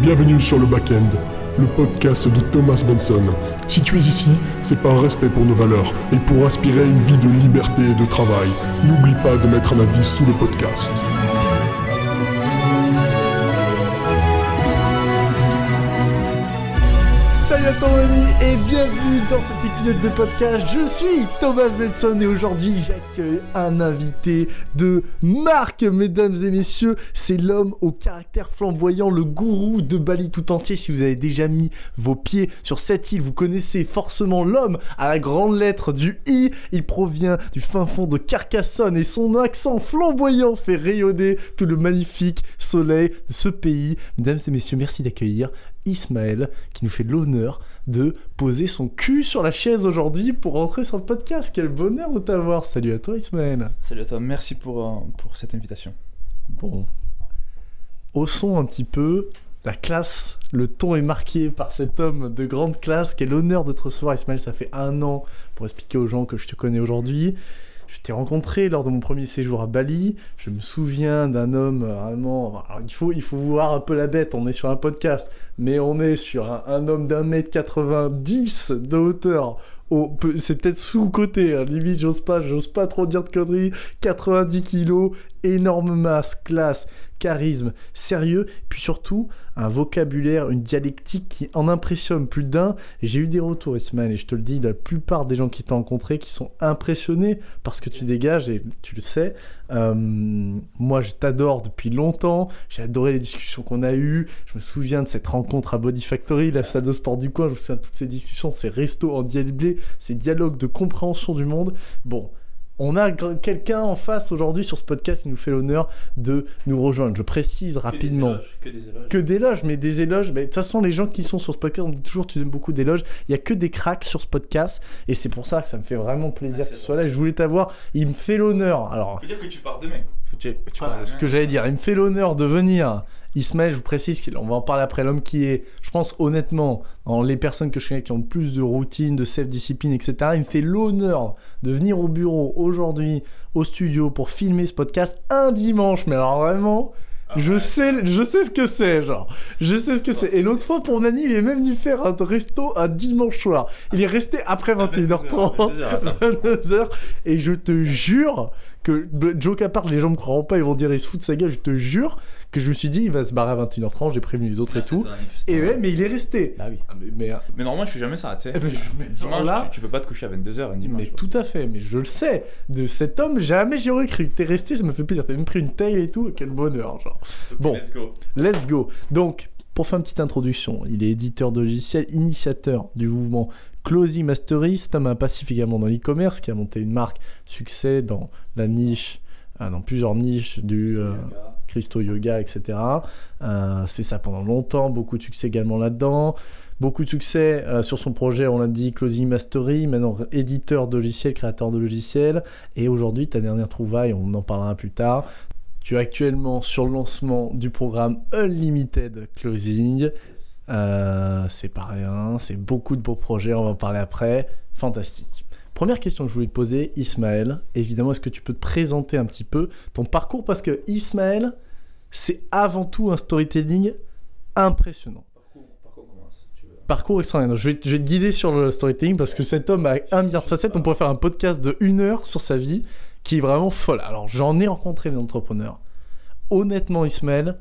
Bienvenue sur le Backend, le podcast de Thomas Benson. Si tu es ici, c'est par respect pour nos valeurs et pour aspirer une vie de liberté et de travail. N'oublie pas de mettre un avis sous le podcast. Salut à toi mon ami et bienvenue dans cet épisode de podcast. Je suis Thomas Benson et aujourd'hui j'accueille un invité de marque, mesdames et messieurs. C'est l'homme au caractère flamboyant, le gourou de Bali tout entier. Si vous avez déjà mis vos pieds sur cette île, vous connaissez forcément l'homme à la grande lettre du I. Il provient du fin fond de Carcassonne et son accent flamboyant fait rayonner tout le magnifique soleil de ce pays. Mesdames et messieurs, merci d'accueillir Ismaël qui nous fait l'honneur de poser son cul sur la chaise aujourd'hui pour rentrer sur le podcast. Quel bonheur de t'avoir. Salut à toi Ismaël. Salut à toi, merci pour, euh, pour cette invitation. Bon. Haussons un petit peu la classe. Le ton est marqué par cet homme de grande classe. Quel honneur de te recevoir Ismaël. Ça fait un an pour expliquer aux gens que je te connais aujourd'hui. Je t'ai rencontré lors de mon premier séjour à Bali. Je me souviens d'un homme euh, vraiment. Il, faut, il voir un peu la bête. On est sur un podcast, mais on est sur un, homme d'un mètre 90 de hauteur. C'est peut-être sous-côté, hein. limite, j'ose pas, j'ose pas trop dire de conneries. 90 kilos, énorme masse, classe, charisme, sérieux, puis surtout un vocabulaire, une dialectique qui en impressionne plus d'un. J'ai eu des retours, Ismaël, et je te le dis, la plupart des gens qui t'ont rencontré qui sont impressionnés par ce que tu dégages, et tu le sais. Euh, moi, je t'adore depuis longtemps. J'ai adoré les discussions qu'on a eues. Je me souviens de cette rencontre à Body Factory, la salle de sport du coin. Je me souviens de toutes ces discussions, ces restos en blé, ces dialogues de compréhension du monde. Bon. On a quelqu'un en face aujourd'hui sur ce podcast qui nous fait l'honneur de nous rejoindre. Je précise rapidement Que des éloges. que d'éloges, mais des éloges. Mais de toute façon, les gens qui sont sur ce podcast, on dit toujours tu donnes beaucoup d'éloges. Il y a que des cracks sur ce podcast, et c'est pour ça que ça me fait vraiment plaisir Merci que tu sois là. Je voulais t'avoir. Il me fait l'honneur. Alors, Faut dire que tu pars demain. Faut que tu, tu pars ce que j'allais dire, il me fait l'honneur de venir. Ismaël, je vous précise qu'on va en parler après, l'homme qui est, je pense honnêtement, dans les personnes que je connais qui ont plus de routine, de self-discipline, etc., il me fait l'honneur de venir au bureau aujourd'hui, au studio, pour filmer ce podcast un dimanche. Mais alors vraiment, je sais, je sais ce que c'est, genre. Je sais ce que c'est. Et l'autre fois, pour Nani, il est même venu faire un resto un dimanche soir. Il est resté après 21h30. 22h et je te jure que b- joke à part les gens me croiront pas ils vont dire il se fout de sa gueule je te jure que je me suis dit il va se barrer à 21h30 j'ai prévenu les autres et tout et ouais mais il est resté Bah oui. Ah, mais, mais, Mais normalement, je fais jamais ça, tu sais. eh ben, je- Dimanche, là tu, tu peux pas te coucher à 22h un dimanche. mais tout à fait mais je le sais de cet homme jamais j'y aurais cru t'es resté ça me fait plaisir t'as même pris une taille et tout quel bonheur genre bon. Let's go. Let's go. Donc, pour faire une petite introduction, il est éditeur de logiciels, initiateur du mouvement Closy Mastery. C'est un passif également dans l'e-commerce qui a monté une marque succès dans la niche, euh, dans plusieurs niches du euh, Christo Yoga, etc. Euh, fait ça pendant longtemps, beaucoup de succès également là-dedans. Beaucoup de succès euh, sur son projet, on l'a dit, Closing Mastery, maintenant éditeur de logiciels, créateur de logiciels. Et aujourd'hui, ta dernière trouvaille, on en parlera plus tard. Tu es actuellement sur le lancement du programme Unlimited Closing. Euh, c'est pas rien, c'est beaucoup de beaux projets, on va en parler après. Fantastique. Première question que je voulais te poser, Ismaël, évidemment, est-ce que tu peux te présenter un petit peu ton parcours? Parce que Ismaël, c'est avant tout un storytelling impressionnant. Parcours commence. Tu veux? Parcours extraordinaire. Je vais, je vais te guider sur le storytelling parce que cet homme a un milliard de facettes. On pourrait faire un podcast de une heure sur sa vie qui est vraiment folle. Alors, j'en ai rencontré des entrepreneurs. Honnêtement, Ismaël,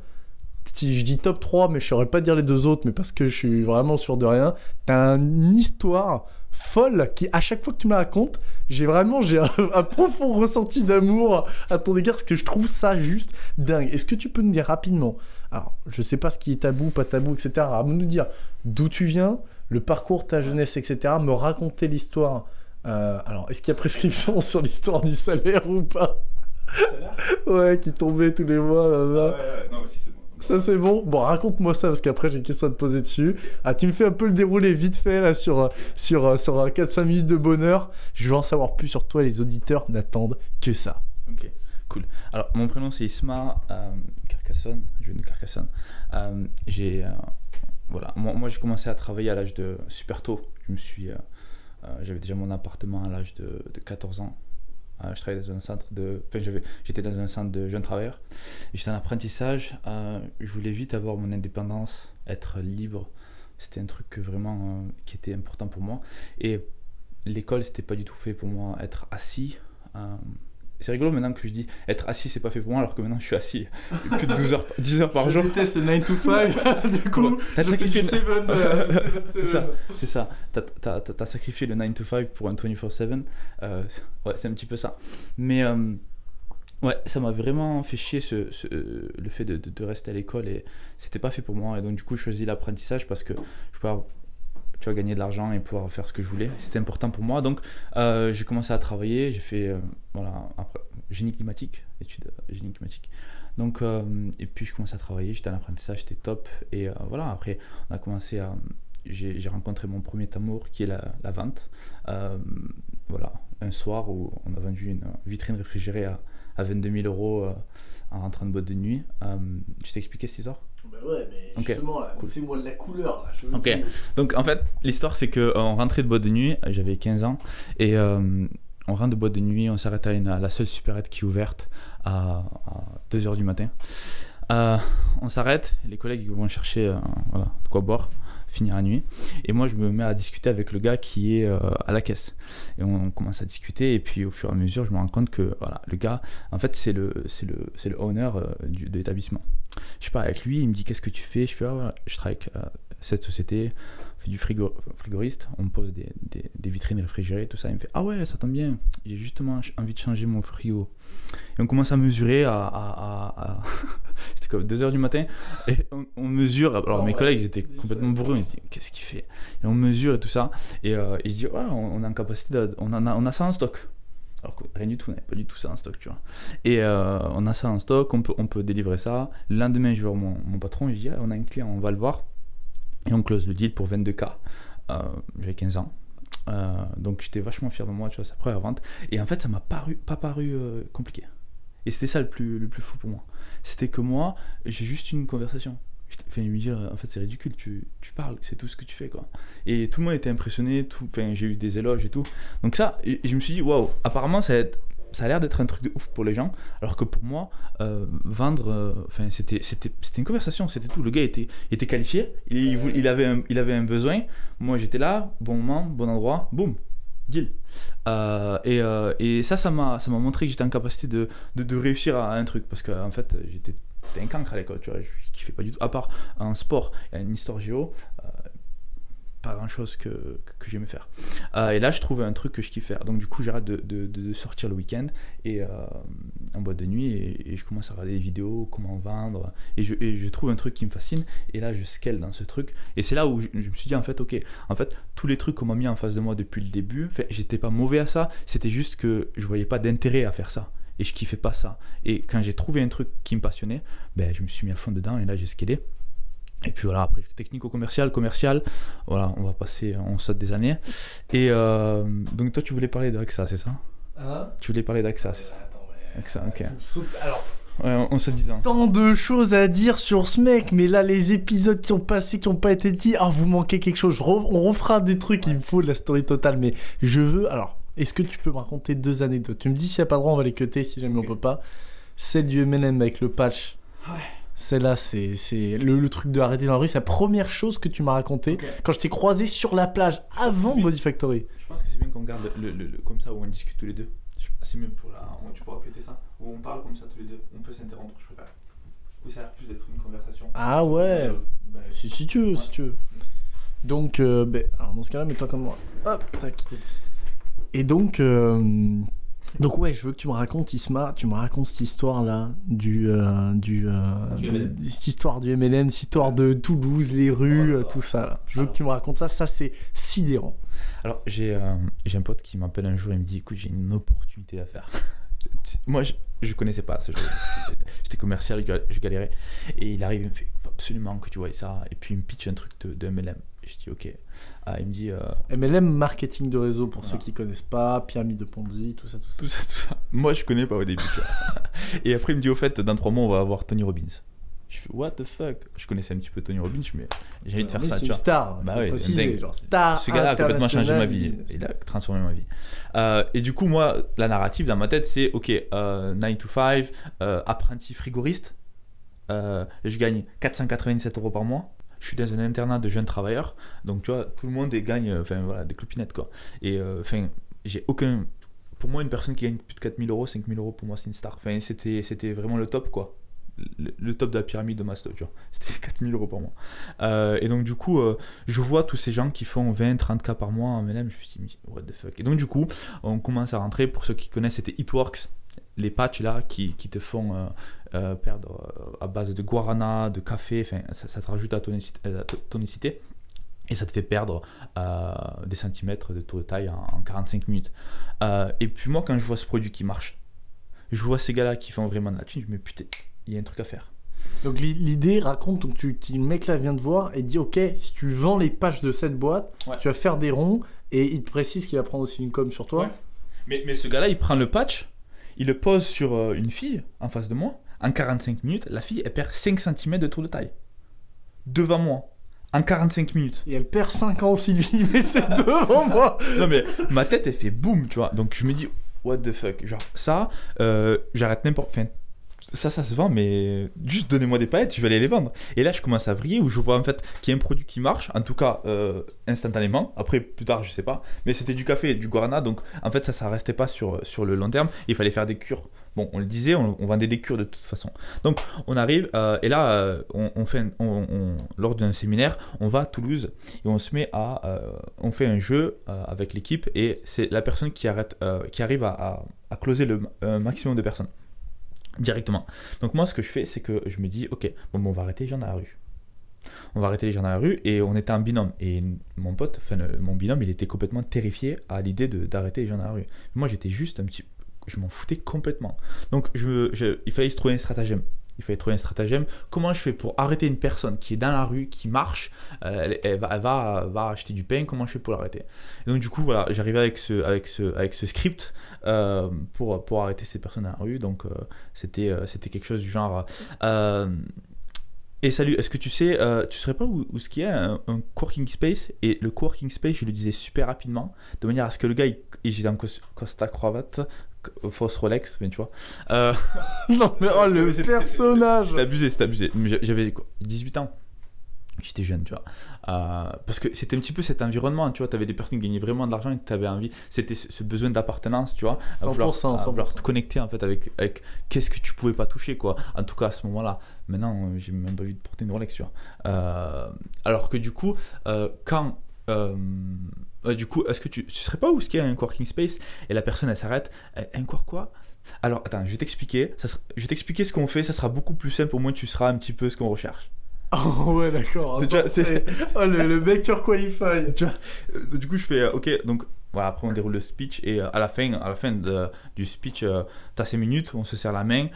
si je dis top 3, mais je saurais pas dire les deux autres, mais parce que je suis vraiment sûr de rien, t'as une histoire folle qui, à chaque fois que tu me la racontes, j'ai vraiment j'ai un, un profond ressenti d'amour à ton égard parce que je trouve ça juste dingue. Est-ce que tu peux nous dire rapidement, alors je sais pas ce qui est tabou, pas tabou, etc., à nous dire d'où tu viens, le parcours, ta jeunesse, etc., me raconter l'histoire. Euh, alors, est-ce qu'il y a prescription sur l'histoire du salaire ou pas? Ouais, qui tombait tous les mois, là, là. Ouais, ouais, non, si c'est bon. Ça c'est bon Bon, raconte-moi ça parce qu'après j'ai une question à te poser dessus. Ah, tu me fais un peu le déroulé vite fait là sur, euh, sur, euh, sur euh, 4-5 minutes de bonheur. Je veux en savoir plus sur toi, les auditeurs n'attendent que ça. Ok, cool. Alors, mon prénom c'est Isma euh, Carcassonne. Je viens de Carcassonne. Euh, j'ai, euh, voilà, moi, moi, j'ai commencé à travailler à l'âge de super tôt. Je me suis, euh, euh, j'avais déjà mon appartement à l'âge de, de 14 ans. Euh, je travaillais dans un centre de. Enfin, j'étais dans un centre de jeunes travailleurs. J'étais en apprentissage. euh, je voulais vite avoir mon indépendance, être libre. C'était un truc vraiment euh, qui était important pour moi. Et l'école, c'était pas du tout fait pour moi. Être assis. C'est rigolo maintenant que je dis être assis, c'est pas fait pour moi, alors que maintenant je suis assis plus de 12 heures, 10 heures par Je jour. déteste le 9 to 5. du coup, T'as fais du sacrifié- 7, euh, 7, C'est ça. C'est ça. T'as- T'as t'as- t'as sacrifié le 9 to 5 pour un 24-7. Euh, ouais, c'est un petit peu ça. Mais euh, ouais, ça m'a vraiment fait chier ce, ce- le fait de, de- de rester à l'école et c'était pas fait pour moi. Et donc, du coup, je choisis l'apprentissage parce que je pouvais avoir- tu vois, gagner de l'argent et pouvoir faire ce que je voulais. C'était important pour moi. Donc, euh, j'ai commencé à travailler. J'ai fait euh, voilà, après, génie climatique, études euh, génie climatique. Donc, et puis, je commençais à travailler. J'étais en apprentissage, c'était top. Et voilà, après, on a commencé à j'ai rencontré mon premier amour qui est la, vente. Voilà, un soir où on a vendu une vitrine réfrigérée à, à 22 000 euros en rentrant de boîte de nuit. Je t'ai expliqué cette histoire? Bah ouais, mais justement, cool. fais-moi de la couleur. Là. Je veux Ok. que- Donc en fait, l'histoire c'est qu'on rentrait de boîte de nuit, j'avais 15 ans, et euh, on rentre de boîte de nuit, on s'arrête à, une- à la seule supérette qui est ouverte à, 2h du matin. Euh, on s'arrête, les collègues vont chercher euh, voilà, de quoi boire, finir la nuit, et moi je me mets à discuter avec le gars qui est euh, à la caisse. Et on, commence à discuter, et puis au fur et à mesure, je me rends compte que voilà, le gars, en fait, c'est le, c'est le, c'est le owner euh, du, de l'établissement. Je sais pas, avec lui, il me dit qu'est-ce que tu fais? Je fais, ah, voilà, je travaille avec euh, cette société, on fait du frigo, frigoriste, on me pose des, des, des vitrines réfrigérées, tout ça. Il me fait Ah ouais, ça tombe bien, j'ai justement envie de changer mon frigo. Et on commence à mesurer à. à- à- à- C'était comme 2h du matin, et on, on mesure. Alors mes ouais. collègues ils étaient complètement bourrés, ils se disent Qu'est-ce qu'il fait? Et on mesure et tout ça, et, euh, et je dis Ouais, on, on est en capacité, de- on, en a, on a ça en stock. Alors que rien du tout, on n'avait pas du tout ça en stock, tu vois. Et euh, on a ça en stock, on peut, on peut délivrer ça. Le lendemain, je vais voir mon, mon patron, je dis Ah, On a un client, on va le voir. Et on close le deal pour 22K. Euh, J'avais 15 ans. Euh, donc j'étais vachement fier de moi, tu vois, la première vente. Et en fait, ça m'a paru, pas paru compliqué. Et c'était ça le plus, le plus fou pour moi. C'était que moi, j'ai juste une conversation. Enfin, lui dire, en fait, c'est ridicule, tu, tu parles, c'est tout ce que tu fais, quoi. Et tout le monde était impressionné, tout, enfin, j'ai eu des éloges et tout. Donc ça, je me suis dit, waouh, apparemment, ça, ça a l'air d'être un truc de ouf pour les gens, alors que pour moi, euh, vendre, euh, enfin, c'était, c'était, c'était une conversation, c'était tout. Le gars était, était qualifié, il, il avait un, il avait un besoin. Moi, j'étais là, bon moment, bon endroit, boum, deal. Euh, et, et ça, ça m'a, ça m'a montré que j'étais en capacité de, de, réussir à un truc, parce qu'en fait, j'étais, c'était un cancre à l'école, tu vois, je kiffais pas du tout. À part en sport, a une histoire géo, euh, pas grand chose que, que j'aimais faire. Euh, et là, je trouvais un truc que je kiffe faire. Donc, du coup, j'arrête de, de, sortir le week-end et euh, en boîte de nuit et, et je commence à regarder des vidéos, comment vendre. Et je, et je trouve un truc qui me fascine. Et là, je scale dans ce truc. Et c'est là où je, je me suis dit, en fait, ok, en fait, tous les trucs qu'on m'a mis en face de moi depuis le début, fait, j'étais pas mauvais à ça. C'était juste que je voyais pas d'intérêt à faire ça. Et je kiffais pas ça. Et quand j'ai trouvé un truc qui me passionnait, ben, je me suis mis à fond dedans et là, j'ai scalé. Et puis voilà, après technico-commercial, commercial, voilà, on va passer, on saute des années. Et euh, donc toi, tu voulais parler d'AXA, c'est ça? Hein? Tu voulais parler d'AXA, c'est ça? Attends. AXA, ok. Alors, Ouais, on, se disant. tant de choses à dire sur ce mec, mais là, les épisodes qui ont passé, qui n'ont pas été dit, ah, vous manquez quelque chose. Je re- on refera des trucs, il me faut de la story totale, mais je veux. Alors, est-ce que tu peux me raconter deux anecdotes? Tu me dis s'il n'y a pas de droit, on va les cuter, si jamais Ok. on peut pas. Celle du MLM avec le patch. Ouais. Celle-là, c'est c'est le, le truc de arrêter dans la rue. C'est la première chose que tu m'as raconté quand je t'ai croisé sur la plage avant Body Factory. Je pense que c'est bien qu'on garde le, le- le- comme ça où on discute tous les deux. C'est mieux pour la. on- Tu pourras cuter ça Où on parle comme ça tous les deux. On peut s'interrompre, je préfère. Où ça a l'air plus d'être une conversation. Ah ouais Bah, si, si tu veux, si tu veux. Donc, euh, ben, alors dans ce cas-là, mets-toi comme moi. Hop, tac. Et donc, euh, donc ouais, je veux que tu me racontes, Isma, tu me racontes cette histoire-là du, euh, du, euh, Du de- MLM. cette histoire du MLM, cette histoire de Toulouse, les rues, Oh là euh, là. tout ça. Là. Je veux Alors. que tu me racontes ça. Ça, c'est sidérant. Alors, j'ai euh, j'ai un pote qui m'appelle un jour et me dit Écoute, j'ai une opportunité à faire. Moi, je, je connaissais pas ce jeu. J'étais commercial, je gal- je galérais. Et il arrive, il me fait Faut absolument que tu vois ça. Et puis, il me pitch un truc de, de MLM. Je dis Ok. Ah, il me dit euh, MLM, marketing de réseau, pour Voilà. ceux qui connaissent pas, pyramide de Ponzi, tout ça, tout ça. tout ça, tout ça. Moi, je connais pas au début. et après, il me dit Au fait, dans trois mois, on va avoir Tony Robbins. Je fais what the fuck? Je connaissais un petit peu Tony Robbins, mais j'ai envie de faire ça, c'est tu une vois. star. Bah ouais, préciser, genre star. Ce gars-là a complètement changé ma vie. Il a transformé ma vie. Euh, et du coup, moi, la narrative dans ma tête, c'est ok, euh, 9 to 5, euh, apprenti frigoriste. Euh, je gagne 497 euros par mois. Je suis dans un internat de jeunes travailleurs. Donc, tu vois, tout le monde gagne euh, enfin, voilà, des clopinettes, quoi. Et euh, enfin, j'ai aucun. Pour moi, une personne qui gagne plus de 4000 euros, 5000 euros, pour moi, c'est une star. Enfin, c'était, c'était vraiment le top, quoi. Le, top de la pyramide de Maslow, tu vois. C'était 4000 euros par mois. Euh, et donc, du coup, je vois tous ces gens qui font 20, 30 k par mois en MLM, je me suis dit, what the fuck. Et donc, du coup, on commence à rentrer. Pour ceux qui connaissent, c'était Hitworks, les patchs là qui, qui te font euh, perdre euh, à base de guarana, de café, ça, ça te rajoute à la tonicité, tonicité. Et ça te fait perdre euh, des centimètres de taux de taille en, en 45 minutes. Euh, et puis moi, quand je vois ce produit qui marche, je vois ces gars-là qui font vraiment de la thune, je me dis, putain, il y a un truc à faire. Donc l'i- l'idée raconte donc tu, le mec là vient te voir et dit ok si tu vends les pages de cette boîte Ouais. tu vas faire des ronds et il te précise qu'il va prendre aussi une com sur toi. Ouais. Mais, mais ce gars-là, il prend le patch, il le pose sur euh, une fille en face de moi. En 45 minutes, la fille, elle perd 5 cm de tour de taille. Devant moi. En 45 minutes. Et elle perd 5 ans aussi de vie mais c'est devant moi. Non mais ma tête, elle fait boum, tu vois. Donc je me dis, what the fuck. Genre, ça, euh, j'arrête n'importe. Enfin, ça, ça se vend, mais juste donnez-moi des palettes, je vais aller les vendre. Et là, je commence à vriller où je vois en fait qu'il y a un produit qui marche, en tout cas euh, instantanément. Après, plus tard, je sais pas. Mais c'était du café et du guarana, donc en fait, ça, ça restait pas sur, sur le long terme. Il fallait faire des cures. Bon, on le disait, on, on vendait des cures de toute façon. Donc, on arrive, euh, et là, euh, on, fait, on- lors d'un séminaire, on va à Toulouse et on se met à, euh, on fait un jeu avec l'équipe et c'est la personne qui arrête, qui arrive à, closer le maximum de personnes directement. Donc moi, ce que je fais, c'est que je me dis, ok, bon, on va arrêter les gens dans la rue. On va arrêter les gens dans la rue et on était en binôme. Et mon pote, enfin mon binôme, il était complètement terrifié à l'idée d'arrêter les gens dans la rue. Moi, j'étais juste un petit, je m'en foutais complètement. Donc je, il fallait se trouver un stratagème. Il fallait trouver un stratagème. Comment je fais pour arrêter une personne qui est dans la rue, qui marche, euh, elle, va, elle va, va acheter du pain, comment je fais pour l'arrêter? Et donc du coup, voilà, j'arrivais avec ce, avec, ce, avec ce script euh, pour, pour arrêter ces personnes dans la rue. Donc euh, c'était c'était quelque chose du genre... et salut, est-ce que tu sais, tu saurais pas où, où ce qu'il y a un, un coworking space? Et le coworking space, je le disais super rapidement, de manière à ce que le gars, il, il j'étais en cos- Costa cravate, fausse Rolex, mais tu vois. Euh, non mais oh le personnage. c'était abusé, c'était abusé. J'avais quoi, 18 ans. J'étais jeune, tu vois. Euh, parce que c'était un petit peu cet environnement, tu vois. Tu avais des personnes qui gagnaient vraiment de l'argent et tu avais envie. C'était ce, ce besoin d'appartenance, tu vois. À vouloir, 100%, à vouloir 100%. te connecter en fait avec, avec qu'est-ce que tu pouvais pas toucher, quoi. En tout cas, à ce moment-là. Maintenant, euh, j'ai même pas envie de porter une Rolex, tu vois. Euh, alors que du coup, quand. Euh, du coup, est-ce que tu, tu serais pas où ce qu'il y a un coworking space et la personne elle s'arrête Un quoi quoi? Alors attends, je vais t'expliquer. Sera- Je vais t'expliquer ce qu'on fait. Ça sera beaucoup plus simple. Au moins, tu seras un petit peu ce qu'on recherche. Oh ouais d'accord. Oh le, le Baker Qualify. Tu vois, euh, du coup, je fais euh, ok. Donc voilà, après on déroule le speech et euh, à la fin, à la fin de- du speech, t'as 5 minutes, on se serre la main.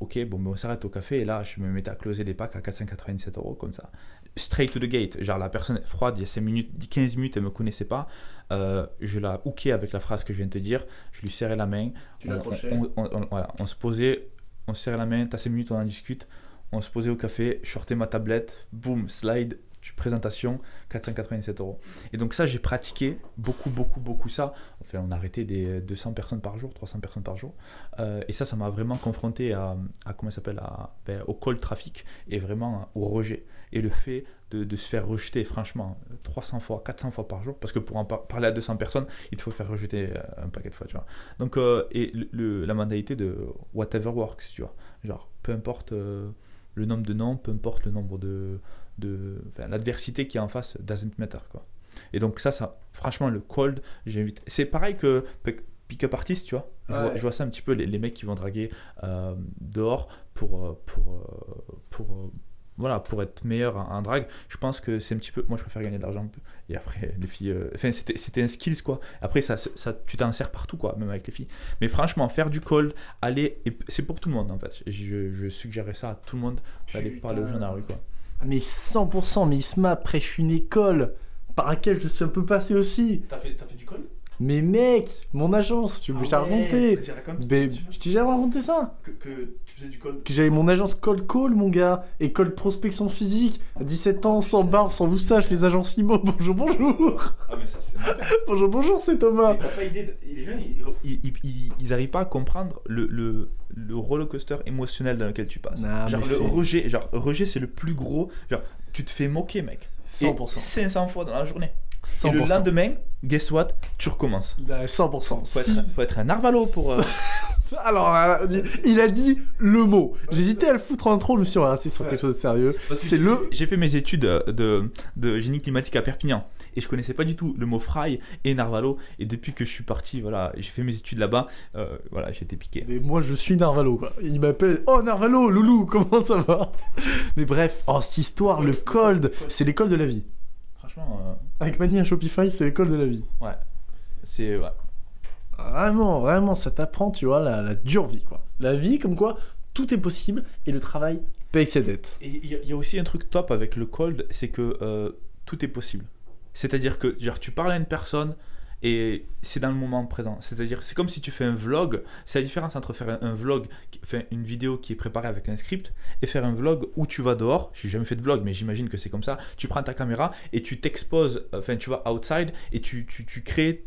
ok, bon, ben, on s'arrête au café et là, je me mettais à closer les packs à 497 euros comme ça. Straight to the gate. Genre la personne est froide, il y a 5 minutes, 10, 15 minutes, elle me connaissait pas. Euh, je la hookais avec la phrase que je viens de te dire. Je lui serrais la main. Tu On- l'accrochais. on, on- on- voilà, on se posait, on se serrait la main, t'as 5 minutes, on en discute. On se posait au café, je sortais ma tablette, boum, slide, présentation, 497 euros. Et donc ça, j'ai pratiqué beaucoup, beaucoup, beaucoup ça. Enfin, on a arrêté des 200 personnes par jour, 300 personnes par jour. Euh, et ça, ça m'a vraiment confronté à, à comment ça s'appelle, à- ben, au call trafic et vraiment au rejet. Et le fait de, de se faire rejeter, franchement, 300 fois, 400 fois par jour, parce que pour en par- parler à 200 personnes, il te faut faire rejeter euh, un paquet de fois, tu vois. Donc, euh, et le- le- la mentalité de whatever works, tu vois. Genre, peu importe le nombre de noms, peu importe le nombre de. De enfin, l'adversité qui est en face doesn't matter, quoi. Et donc, ça, ça franchement, le cold, j'invite. C'est pareil que pick- pick-up artist, tu vois. Je, vois. Ouais. je vois ça un petit peu, les, les mecs qui vont draguer euh, dehors pour. euh, pour, euh, pour voilà, pour être meilleur en, drague, je pense que c'est un petit peu. Moi, je préfère gagner de l'argent. Et après, les filles. euh, Enfin, c'était, un skills, quoi. Après, ça, ça, tu t'en sers partout, quoi, même avec les filles. Mais franchement, faire du cold, aller. c'est pour tout le monde, en fait. Je, je suggérerais ça à tout le monde d'aller parler aux gens dans la rue, quoi. Mais 100%, mais Isma, après je suis une école par laquelle je suis un peu passé aussi. T'as fait, du cold Mais mec, mon agence, tu veux que je t'ai raconté. Mais je t'ai jamais raconté ça. Que, faisais du col. que j'avais mon agence Cold Call, mon gars, et Cold Prospection Physique, à 17 ans, sans barbe, sans moustache, les agents IMO. Bonjour, bonjour. Ah, mais ça, c'est Bonjour, bonjour, c'est Thomas. Mais t'as pas idée de- Les gens, ils, ils, ils- ils arrivent pas à comprendre le, le, le roller coaster émotionnel dans lequel tu passes. Non, genre, le c'est- rejet, genre, rejet, c'est le plus gros. Genre, tu te fais moquer, mec. Et 100%. 500 fois dans la journée. Et le 100%. lendemain, guess what? Tu recommences. Ouais, 100%. Faut être, faut être un narvalo pour. euh, Alors, euh, il a dit le mot. J'hésitais à le foutre en intro, je me suis rester sur quelque chose de sérieux. C'est le. J'ai fait mes études de, de génie climatique à Perpignan et je connaissais pas du tout le mot fry et narvalo. Et depuis que je suis parti, voilà, j'ai fait mes études là-bas, euh, voilà, j'ai été piqué. Et moi, je suis Narvalo, quoi. Il m'appelle Oh Narvalo, loulou, comment ça va? Mais bref, oh, cette histoire, le cold, c'est l'école de la vie. Franchement, Avec Mani à Shopify, c'est l'école de la vie. euh, ouais. C'est. Ouais. Vraiment, vraiment, ça t'apprend, tu vois, la, la dure vie, quoi. La vie, comme quoi, tout est possible et le travail paye ses dettes. Et il y, a- il y a aussi un truc top avec le cold, c'est que euh, tout est possible. C'est-à-dire que genre, tu parles à une personne et c'est dans le moment présent. C'est-à-dire, c'est comme si tu fais un vlog. C'est la différence entre faire un, vlog, enfin, une vidéo qui est préparée avec un script, et faire un vlog où tu vas dehors. J'ai jamais fait de vlog, mais j'imagine que c'est comme ça. Tu prends ta caméra et tu t'exposes, enfin, tu vas outside et tu, tu, tu crées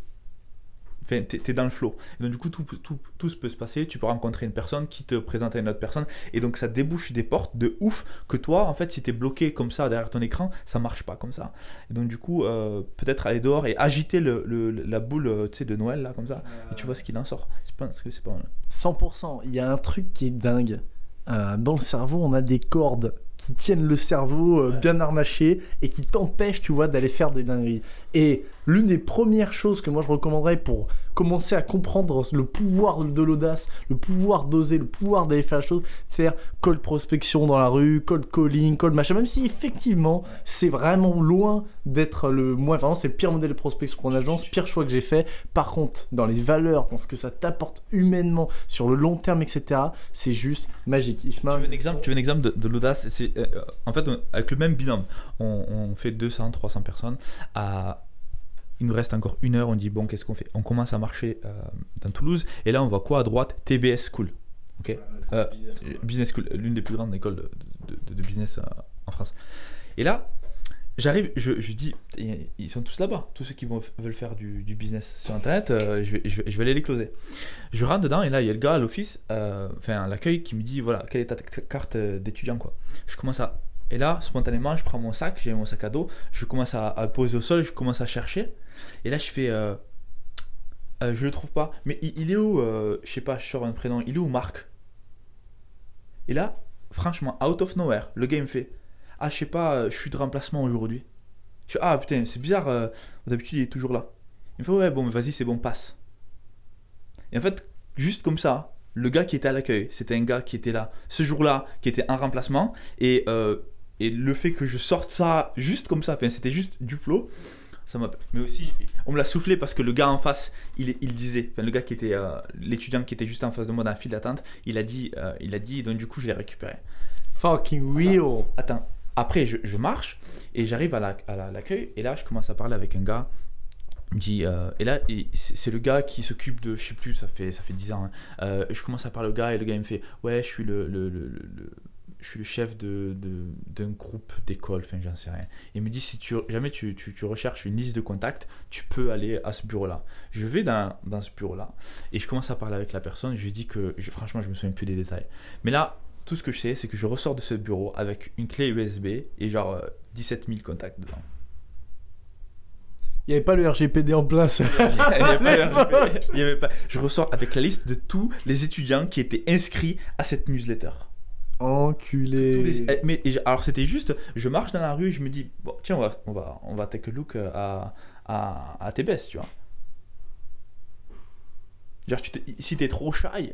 Enfin, t'es t'es dans le flow. Et donc, du coup, tout, tout, tout se peut se passer. Tu peux rencontrer une personne qui te présente à une autre personne. Et donc, ça débouche des portes de ouf que toi, en fait, si t'es bloqué comme ça derrière ton écran, ça marche pas comme ça. Et donc, du coup, euh, peut-être aller dehors et agiter le, le- la boule euh, tu de Noël, là, comme ça. Et tu vois ce qu'il en sort. C'est pas, que c'est pas mal. 100%. Il y a un truc qui est dingue. Euh, dans le cerveau, on a des cordes qui tiennent le cerveau euh, bien harnaché et qui t'empêchent, tu vois, d'aller faire des dingueries. Et l'une des premières choses que moi je recommanderais pour commencer à comprendre le pouvoir de l'audace, le pouvoir d'oser, le pouvoir d'aller faire la chose, c'est cold prospection dans la rue, cold calling, cold machin, même si effectivement c'est vraiment loin d'être le moins, vraiment c'est le pire modèle de prospection en agence, pire choix que j'ai fait. Par contre, dans les valeurs, dans ce que ça t'apporte humainement, sur le long terme, etc., c'est juste magique. Isma, Tu veux un exemple, tu veux un exemple de, de l'audace? Euh, euh, En fait, on- avec le même binôme, on, on fait 200, 300 personnes. À... Il nous reste encore une heure. On dit bon, qu'est-ce qu'on fait? On commence à marcher euh, dans Toulouse. Et là, on voit quoi à droite? TBS School. Ok? Euh, Business School, l'une des plus grandes écoles de, de- de- de business euh, en France. Et là, j'arrive, je, je dis, ils sont tous là-bas, tous ceux qui vont, veulent faire du, du business sur Internet, euh, je, vais, je, vais, je vais aller les closer. Je rentre dedans et là, il y a le gars à l'office, euh, enfin à l'accueil, qui me dit, voilà, quelle est ta carte d'étudiant, quoi. Je commence à... Et là, spontanément, je prends mon sac, j'ai mon sac à dos, je commence à, poser au sol, je commence à chercher. Et là, je fais... euh, euh, je le trouve pas. Mais il, est où euh, Je sais pas, je sors un prénom. Il est où Marc? Et là, franchement, out of nowhere, le gars me fait Ah, je sais pas, je suis de remplacement aujourd'hui. Je fais Ah putain, c'est bizarre, d'habitude il est toujours là. Il me fait Ouais, bon, vas-y, c'est bon, passe. Et en fait, juste comme ça, le gars qui était à l'accueil, c'était un gars qui était là ce jour-là, qui était en remplacement. Et, euh, et le fait que je sorte ça juste comme ça, enfin, c'était juste du flow. Ça m'a... Mais aussi, on me l'a soufflé parce que le gars en face, il, il disait, enfin le gars qui était, euh, l'étudiant qui était juste en face de moi dans la file d'attente, il a dit, euh, il a dit, donc du coup je l'ai récupéré. fucking real. Attends, après je, je marche et j'arrive à, la- à la- l'accueil et là je commence à parler avec un gars. Il me dit, euh, et là c'est le gars qui s'occupe de, je sais plus, ça fait, ça fait 10 ans. hein. Euh, je commence à parler au gars et le gars il me fait, ouais, je suis le- le- le- je suis le chef de, de- d'un groupe d'école, enfin j'en sais rien. Il me dit, si tu, jamais tu, tu, tu recherches une liste de contacts, tu peux aller à ce bureau-là. Je vais dans, dans ce bureau-là et je commence à parler avec la personne. Je lui dis que, je- franchement, je me souviens plus des détails. Mais là, tout ce que je sais, c'est que je ressors de ce bureau avec une clé USB et genre euh, 17 000 contacts dedans. Il n'y avait pas le RGPD en place. Il y avait pas- il y avait pas- Je ressors avec la liste de tous les étudiants qui étaient inscrits à cette newsletter. Enculé. Les- eh, mais, alors c'était juste, je marche dans la rue, je me dis, bon, tiens, on va, on va, on va take a look euh, à, à, à TBS, tu vois. Genre, tu si t'es trop shy,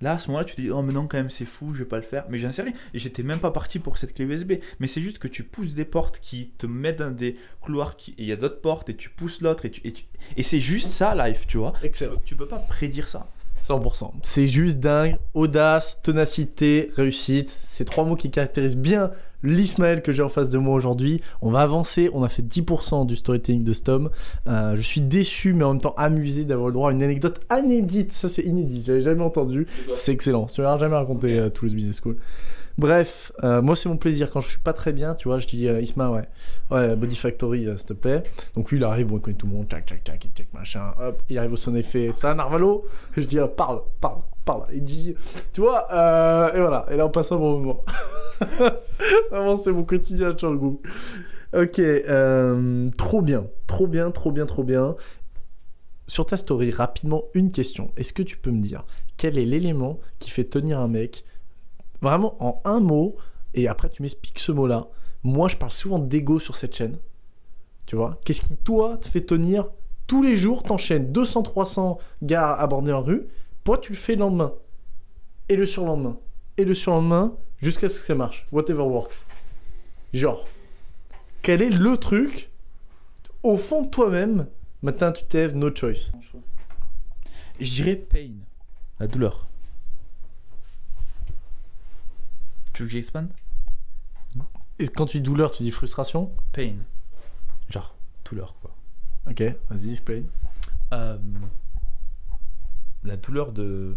là à ce moment-là, tu te dis, oh mais non, quand même, c'est fou, je vais pas le faire. Mais j'en sais rien, j'étais même pas parti pour cette clé USB. Mais c'est juste que tu pousses des portes qui te mettent dans des couloirs, qui... et il y a d'autres portes, et tu pousses l'autre, et, tu, et, tu- et c'est juste ça, live, tu vois. Excellent. Tu peux pas prédire ça. 100%. C'est juste dingue. Audace, ténacité, réussite. C'est trois mots qui caractérisent bien l'Ismaël que j'ai en face de moi aujourd'hui. On va avancer. On a fait 10% du storytelling de Stom. Euh, je suis déçu, mais en même temps amusé d'avoir le droit à une anecdote inédite. Ça, c'est inédit. J'avais jamais entendu. C'est excellent. Tu m'as jamais raconté euh, Toulouse Business School. Bref, euh, moi c'est mon plaisir quand je suis pas très bien, tu vois, je dis euh, Isma, ouais, ouais, Body Factory, euh, s'il te plaît. Donc lui il arrive, bon, il connaît tout le monde, tac, tac, tac, check machin, hop, il arrive au son effet, ça, Narvalo Je dis, euh, parle, parle, parle. Il dit, tu vois, euh, et voilà, et là on passe un bon moment. Vraiment, c'est mon quotidien, Changu. Ok, trop bien, trop bien, trop bien, trop bien. Sur ta story, rapidement, une question. Est-ce que tu peux me dire quel est l'élément qui fait tenir un mec Vraiment en un mot, et après tu m'expliques ce mot-là. Moi, je parle souvent d'ego sur cette chaîne. Tu vois? Qu'est-ce qui, toi, te fait tenir tous les jours T'enchaînes 200-300 gars abordés en rue. Pourquoi tu le fais le lendemain Et le surlendemain Et le surlendemain Jusqu'à ce que ça marche. Whatever works. Genre, quel est le truc au fond de toi-même Matin, tu t'èves, no choice. Je dirais pain, la douleur. Tu veux que j'expande Et quand tu dis douleur, tu dis frustration? Pain. Genre, douleur, quoi. Ok, vas-y, explain. Euh, la douleur de.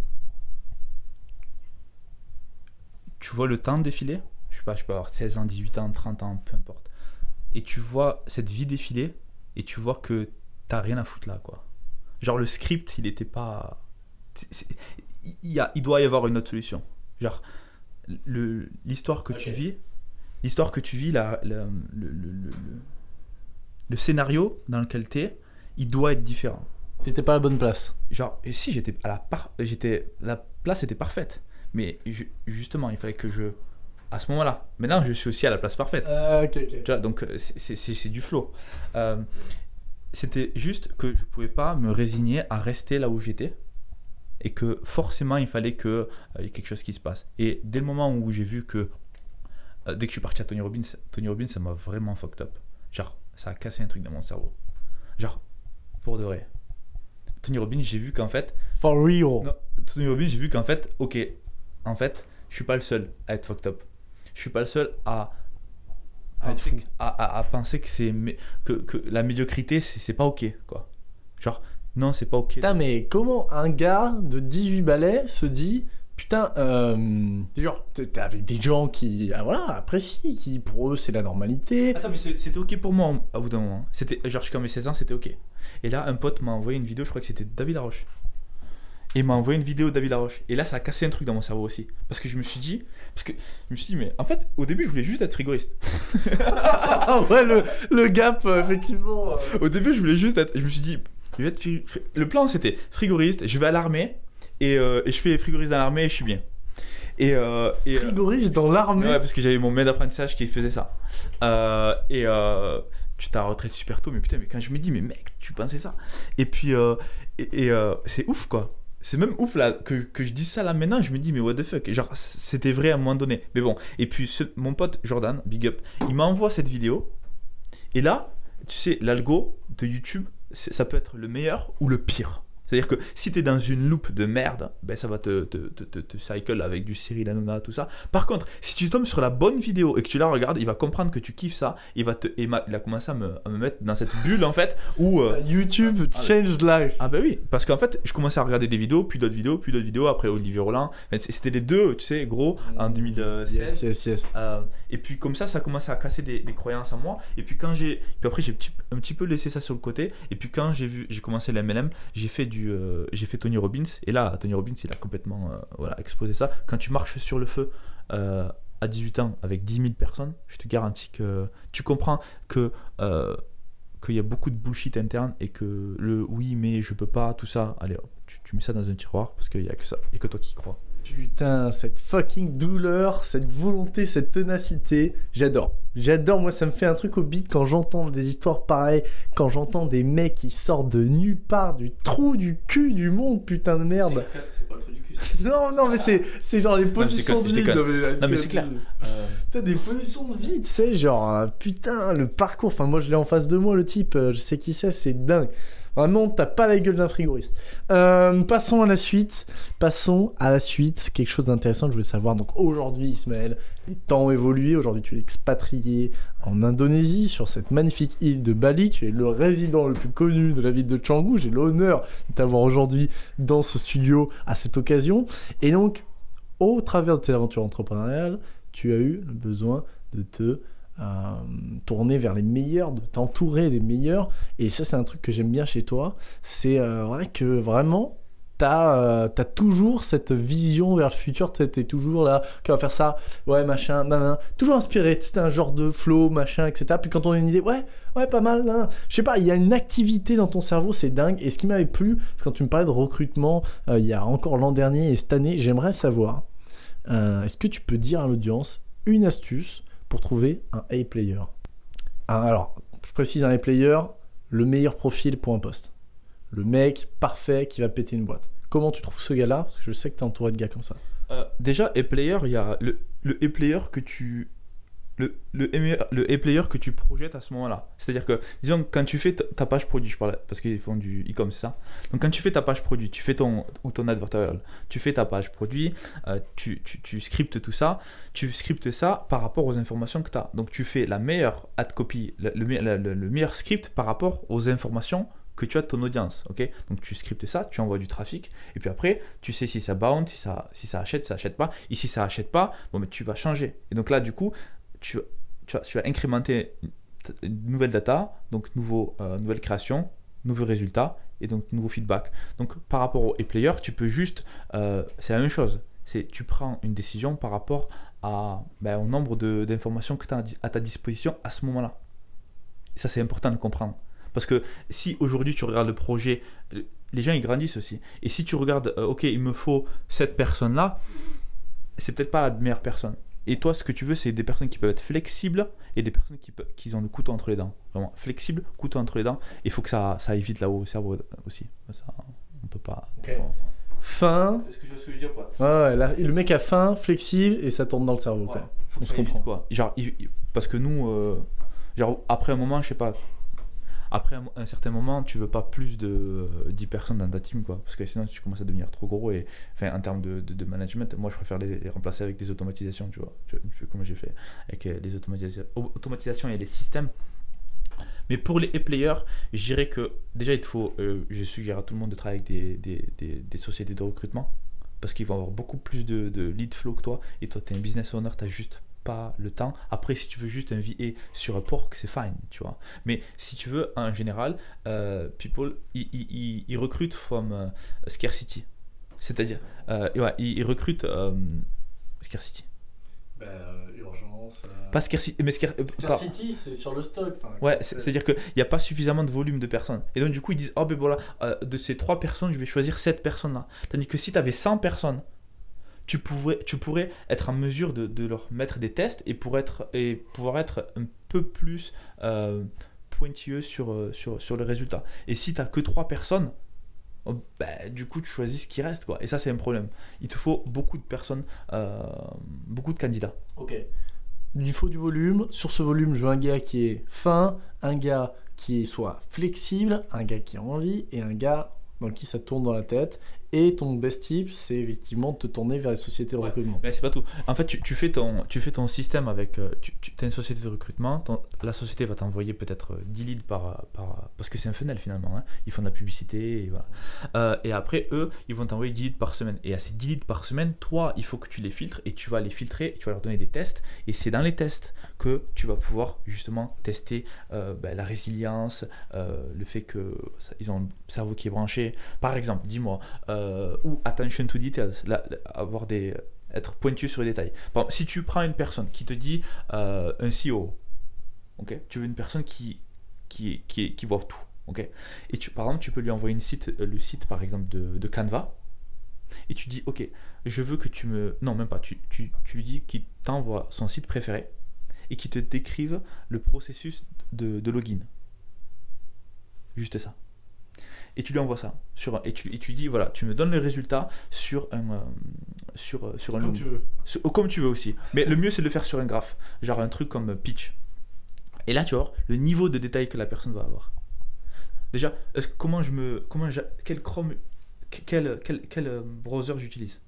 Tu vois le temps défiler? Je sais pas, je peux avoir 16 ans, 18 ans, 30 ans, peu importe. Et tu vois cette vie défiler et tu vois que t'as rien à foutre là, quoi. Genre le script, il était pas. Il, y a, il doit y avoir une autre solution. Genre, l'histoire que tu vis, l'histoire que tu vis, la, la- le, le- le- le- le scénario dans lequel t'es, il doit être différent. T'étais pas à la bonne place. Genre, et si j'étais à la par... j'étais la place était parfaite, mais ju- justement, il fallait que je à ce moment-là. Maintenant, je suis aussi à la place parfaite. ok, ok. Tu vois, donc euh, c'est- c'est c'est- c'est du flow. Euh, C'était juste que je pouvais pas me résigner à rester là où j'étais et que forcément il fallait que euh, y ait quelque chose qui se passe. Et dès le moment où j'ai vu que euh, dès que je suis parti à Tony Robbins, Tony Robbins ça m'a vraiment fucked up. Genre ça a cassé un truc dans mon cerveau. Genre pour de vrai. Tony Robbins, j'ai vu qu'en fait For real. non, Tony Robbins, j'ai vu qu'en fait, ok, en fait, je suis pas le seul à être fucked up. Je suis pas le seul à À à, à- à penser que c'est que, que la médiocrité c'est pas ok quoi. Genre non c'est pas ok. Putain, mais comment un gars de 18 balais se dit Putain, euh, genre, t'es avec des gens qui, ah, voilà, apprécient, qui pour eux c'est la normalité. Attends mais c'était ok pour moi au bout d'un moment. C'était genre jusqu'à mes 16 ans c'était ok. Et là un pote m'a envoyé une vidéo, je crois que c'était David Laroche. Et m'a envoyé une vidéo de David Laroche. Et là ça a cassé un truc dans mon cerveau aussi. Parce que je me suis dit, parce que je me suis dit mais en fait au début je voulais juste être frigoriste. Ah ouais, le, le gap, euh, effectivement. euh. Au début, je voulais juste être. Je me suis dit, je vais être fri- fri- le plan c'était frigoriste, je vais à l'armée et, euh, et je fais frigoriste dans l'armée et je suis bien. Et, euh, et, Frigoriste dans l'armée? ouais, parce que j'avais mon maître d'apprentissage qui faisait ça. Euh, et tu t'as retraite super tôt, mais putain, mais quand je me dis, mais mec, tu pensais ça? Et puis, et, c'est ouf quoi. C'est même ouf là que, que je dis ça là maintenant, je me dis mais what the fuck, genre c'était vrai à un moment donné. Mais bon, et puis ce- mon pote Jordan, big up, il m'envoie cette vidéo et là, tu sais, l'algo de YouTube, ça peut être le meilleur ou le pire. C'est-à-dire que si t'es dans une loupe de merde, ben ça va te, te, te, te- cycle avec du Cyril Hanouna, tout ça. Par contre, si tu tombes sur la bonne vidéo et que tu la regardes, il va comprendre que tu kiffes ça. Il, va te, et ma- il a commencé à me, à me mettre dans cette bulle en fait où. euh, YouTube changed life. ah bah oui, parce qu'en fait, je commençais à regarder des vidéos, puis d'autres vidéos, puis d'autres vidéos, après Olivier Roland. C'était les deux, tu sais, gros, en 2016. Yes, yes, yes. Euh, et puis comme ça, ça commençait à casser des, des croyances en moi. Et puis quand j'ai, puis après j'ai un petit peu laissé ça sur le côté. Et puis quand j'ai vu, j'ai commencé la MLM, j'ai fait du, euh, j'ai fait Tony Robbins. Et là, Tony Robbins, il a complètement, euh, voilà, explosé ça. Quand tu marches sur le feu euh, à 18 ans avec 10 000 personnes, je te garantis que tu comprends que qu'il y a beaucoup de bullshit interne et que le oui mais je peux pas, tout ça, allez tu, tu mets ça dans un tiroir parce qu'il y a que ça, et que toi qui crois. Putain, cette fucking douleur, cette volonté, cette ténacité, j'adore. J'adore, moi ça me fait un truc au beat quand j'entends des histoires pareilles, quand j'entends des mecs qui sortent de nulle part, du trou du cul du monde, putain de merde. C'est pas le truc du cul. Non, non, mais c'est, c'est genre les positions de déconne. Non, mais, c'est clair. Euh, T'as des positions de vie, tu sais, genre, euh, putain, le parcours. Enfin, moi, je l'ai en face de moi, le type. euh, je sais qui c'est, c'est dingue. Vraiment, t'as pas la gueule d'un frigoriste. Euh, passons à la suite. Passons à la suite. Quelque chose d'intéressant que je voulais savoir. Donc, aujourd'hui, Ismaël, les temps ont évolué. Aujourd'hui, tu es expatrié en Indonésie, sur cette magnifique île de Bali. Tu es le résident le plus connu de la ville de Canggu. J'ai l'honneur de t'avoir aujourd'hui dans ce studio à cette occasion. Et donc, au travers de tes aventures entrepreneuriales, tu as eu le besoin de te euh, tourner vers les meilleurs, de t'entourer des meilleurs. Et ça, c'est un truc que j'aime bien chez toi. C'est euh, vrai que vraiment, t'as as toujours cette vision vers le futur. T'es es toujours là, qu'on va faire ça, ouais, machin, nan. Toujours inspiré. C'est un genre de flow, machin, etc. Puis quand on a une idée, ouais, ouais, pas mal. Je sais pas, il y a une activité dans ton cerveau, c'est dingue. Et ce qui m'avait plu, c'est quand tu me parlais de recrutement, euh, il y a encore l'an dernier et cette année, j'aimerais savoir, euh, est-ce que tu peux dire à l'audience une astuce pour trouver un A-player Alors, je précise un A-player, le meilleur profil pour un poste. Le mec parfait qui va péter une boîte. Comment tu trouves ce gars-là? Parce que je sais que tu es entouré de gars comme ça. Euh, déjà, e-player, il y a le, le e-player que tu. Le, le, e- le e-player que tu projettes à ce moment-là. C'est-à-dire que, disons, quand tu fais ta, page produit, je parle parce qu'ils font du e-com, c'est ça Donc, quand tu fais ta page produit, tu fais ton. ou ton advertorial, tu fais ta page produit, euh, tu, tu, scriptes tout ça, tu scriptes ça par rapport aux informations que tu as. Donc, tu fais la meilleure ad copy, le, le, me- le- le meilleur script par rapport aux informations que tu as de ton audience, ok? Donc tu scriptes ça, tu envoies du trafic, et puis après, tu sais si ça bounce, si ça, si ça achète, ça achète pas, et si ça achète pas, bon mais tu vas changer. Et donc là, du coup, tu, tu, vas, tu vas incrémenter une- nouvelle data, donc nouveau, euh, nouvelle création, nouveaux résultats, et donc nouveau feedback. Donc par rapport au player, tu peux juste, euh, c'est la même chose, tu prends une décision par rapport à, ben, au nombre d'informations que tu as à ta disposition à ce moment-là. Ça, c'est important de comprendre. Parce que si aujourd'hui tu regardes le projet, le- les gens ils grandissent aussi. Et si tu regardes, euh, ok, il me faut cette personne-là, c'est peut-être pas la meilleure personne. Et toi, ce que tu veux, c'est des personnes qui peuvent être flexibles et des personnes qui, peuvent, qui ont le couteau entre les dents. Vraiment, flexible, couteau entre les dents. Il faut que ça, ça aille vite là-haut au cerveau aussi. Ça, on peut pas. Ok. faut- Fin. Est-ce que tu vois ce que je veux dire pas? Ouais, ouais, là, le mec a faim, flexible, et ça tourne dans le cerveau. Ouais, Quoi. faut que On se comprend. quoi. Genre, il- il- parce que nous, euh, genre, après un moment, je sais pas, après un, certain moment, tu veux pas plus de euh, 10 personnes dans ta team, quoi. Parce que sinon, tu commences à devenir trop gros. Et enfin, en termes de, de, management, moi, je préfère les, remplacer avec des automatisations, tu vois. Tu vois, comme j'ai fait avec euh, les automatisa- au- automatisations et les systèmes. Mais pour les players, je dirais que déjà, il te faut, euh, je suggère à tout le monde de travailler avec des, des, des, sociétés de recrutement parce qu'ils vont avoir beaucoup plus de, de lead flow que toi. Et toi, tu es un business owner, tu juste pas le temps. Après, si tu veux juste un VA sur un porc, c'est fine, tu vois. Mais si tu veux, en général, euh, people, ils, recrutent from euh, scarcity. C'est-à-dire, euh, ouais, ils, recrutent euh, scarcity. Bah, urgence. Pas scarcity, mais scar- Scarcity, c'est sur le stock. Ouais, c'est- c'est-à-dire qu'il n'y a pas suffisamment de volume de personnes. Et donc, du coup, ils disent Oh, ben voilà, de ces trois personnes, je vais choisir cette personne-là. Tandis que si tu avais 100 personnes, tu pourrais, tu pourrais être en mesure de, de leur mettre des tests et, pour être, et pouvoir être un peu plus euh, pointilleux sur, euh, sur, sur le résultat. Et si tu que trois personnes, oh, ben, du coup, tu choisis ce qui reste. Quoi. Et ça, c'est un problème. Il te faut beaucoup de personnes, euh, beaucoup de candidats. Ok. Il faut du volume. Sur ce volume, je veux un gars qui est fin, un gars qui soit flexible, un gars qui a envie et un gars dans qui ça tourne dans la tête. Et ton best tip, c'est effectivement de te tourner vers les sociétés de Ouais. recrutement. Mais c'est pas tout. En fait, tu, tu fais, ton, tu fais ton système avec. euh, Tu, tu as une société de recrutement. ton- la société va t'envoyer peut-être euh, 10 leads par, par. Parce que c'est un funnel finalement. hein. Ils font de la publicité. Et, voilà. Euh, et après, eux, ils vont t'envoyer 10 leads par semaine. Et à ces 10 leads par semaine, toi, il faut que tu les filtres. Et tu vas les filtrer. Tu vas leur donner des tests. Et c'est dans les tests que tu vas pouvoir justement tester euh, ben, la résilience, euh, le fait que ça- ils ont le cerveau qui est branché. Par exemple, dis-moi. euh, ou attention to details. avoir des être pointueux sur les détails. Exemple, si tu prends une personne qui te dit euh, un CEO, tu veux une personne qui, qui, qui, voit tout, et tu, par exemple, tu peux lui envoyer euh, le site par exemple de, Canva, et tu dis, ok, je veux que tu me, non même pas, tu, tu, tu lui dis qu'il t'envoie son site préféré et qu'il te décrive le processus de login. Juste ça. Et tu lui envoies ça. Sur, un- et, tu, et tu dis, voilà, tu me donnes le résultat sur un, euh, sur, euh, sur un Comme loom. tu veux. Sur- oh, comme tu veux aussi. Mais le mieux, c'est de le faire sur un graphe. Genre un truc comme euh, pitch. Et là, tu vas voir le niveau de détail que la personne va avoir. Déjà, est-ce, comment je me. Comment quel Chrome. Quel, quel, quel browser j'utilise?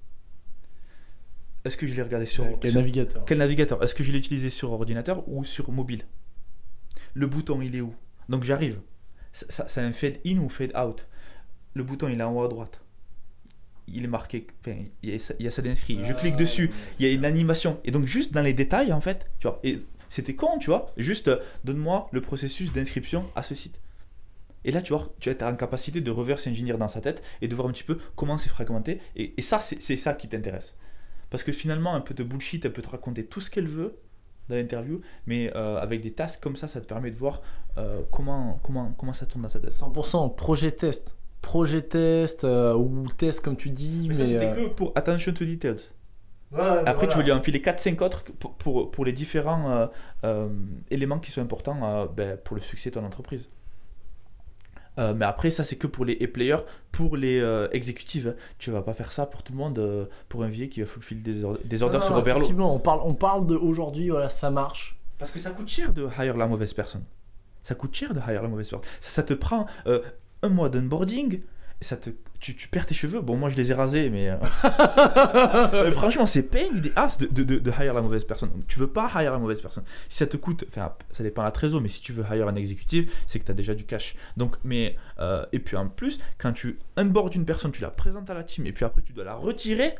Est-ce que je l'ai regardé sur. Quel sur- navigateur? quel navigateur? Est-ce que je l'ai utilisé sur ordinateur ou sur mobile? Le bouton, il est où? Donc j'arrive. C'est un fade in ou fade out Le bouton, il est en haut à droite. Il est marqué. Enfin, il y a ça, d'inscrit. Je clique dessus. Il y a une animation. Et donc, juste dans les détails, en fait, tu vois. Et c'était con, tu vois. Juste, euh, donne-moi le processus d'inscription à ce site. Et là, tu vois, tu es en capacité de reverse engineer dans sa tête et de voir un petit peu comment c'est fragmenté. Et, et ça, c'est ça qui t'intéresse. Parce que finalement, un peu de bullshit, elle peut te raconter tout ce qu'elle veut dans l'interview, mais euh, avec des tasks comme ça, ça te permet de voir euh, comment, comment, comment ça tourne dans sa tête. 100% projet test. Projet test euh, ou test comme tu dis. Mais Mais, ça, c'était euh, que pour attention to details. ouais, Après, voilà. tu veux lui enfiler 4-5 autres pour, pour, pour les différents euh, euh, éléments qui sont importants euh, ben, pour le succès de ton entreprise. Euh, mais après, ça, c'est que pour les players, pour les euh, exécutives. Tu vas pas faire ça pour tout le monde, euh, pour un vieil qui va fulfill des, or- des ordres sur non, Overload. Effectivement, on parle, on parle de aujourd'hui, voilà, ça marche. Parce que ça coûte cher de hire la mauvaise personne. Ça coûte cher de hire la mauvaise personne. Ça, ça te prend un mois d'onboarding. Et Ça te, tu, tu perds tes cheveux. Bon, moi je les ai rasés, mais. euh, euh, franchement, c'est pain des as de, de, de, de hire la mauvaise personne. Donc, tu veux pas hire la mauvaise personne. Si ça te coûte, enfin, ça dépend la trésor, mais si tu veux hire un exécutif, c'est que tu as déjà du cash. Donc, mais. euh, et puis en plus, quand tu onboard une personne, tu la présentes à la team, et puis après tu dois la retirer.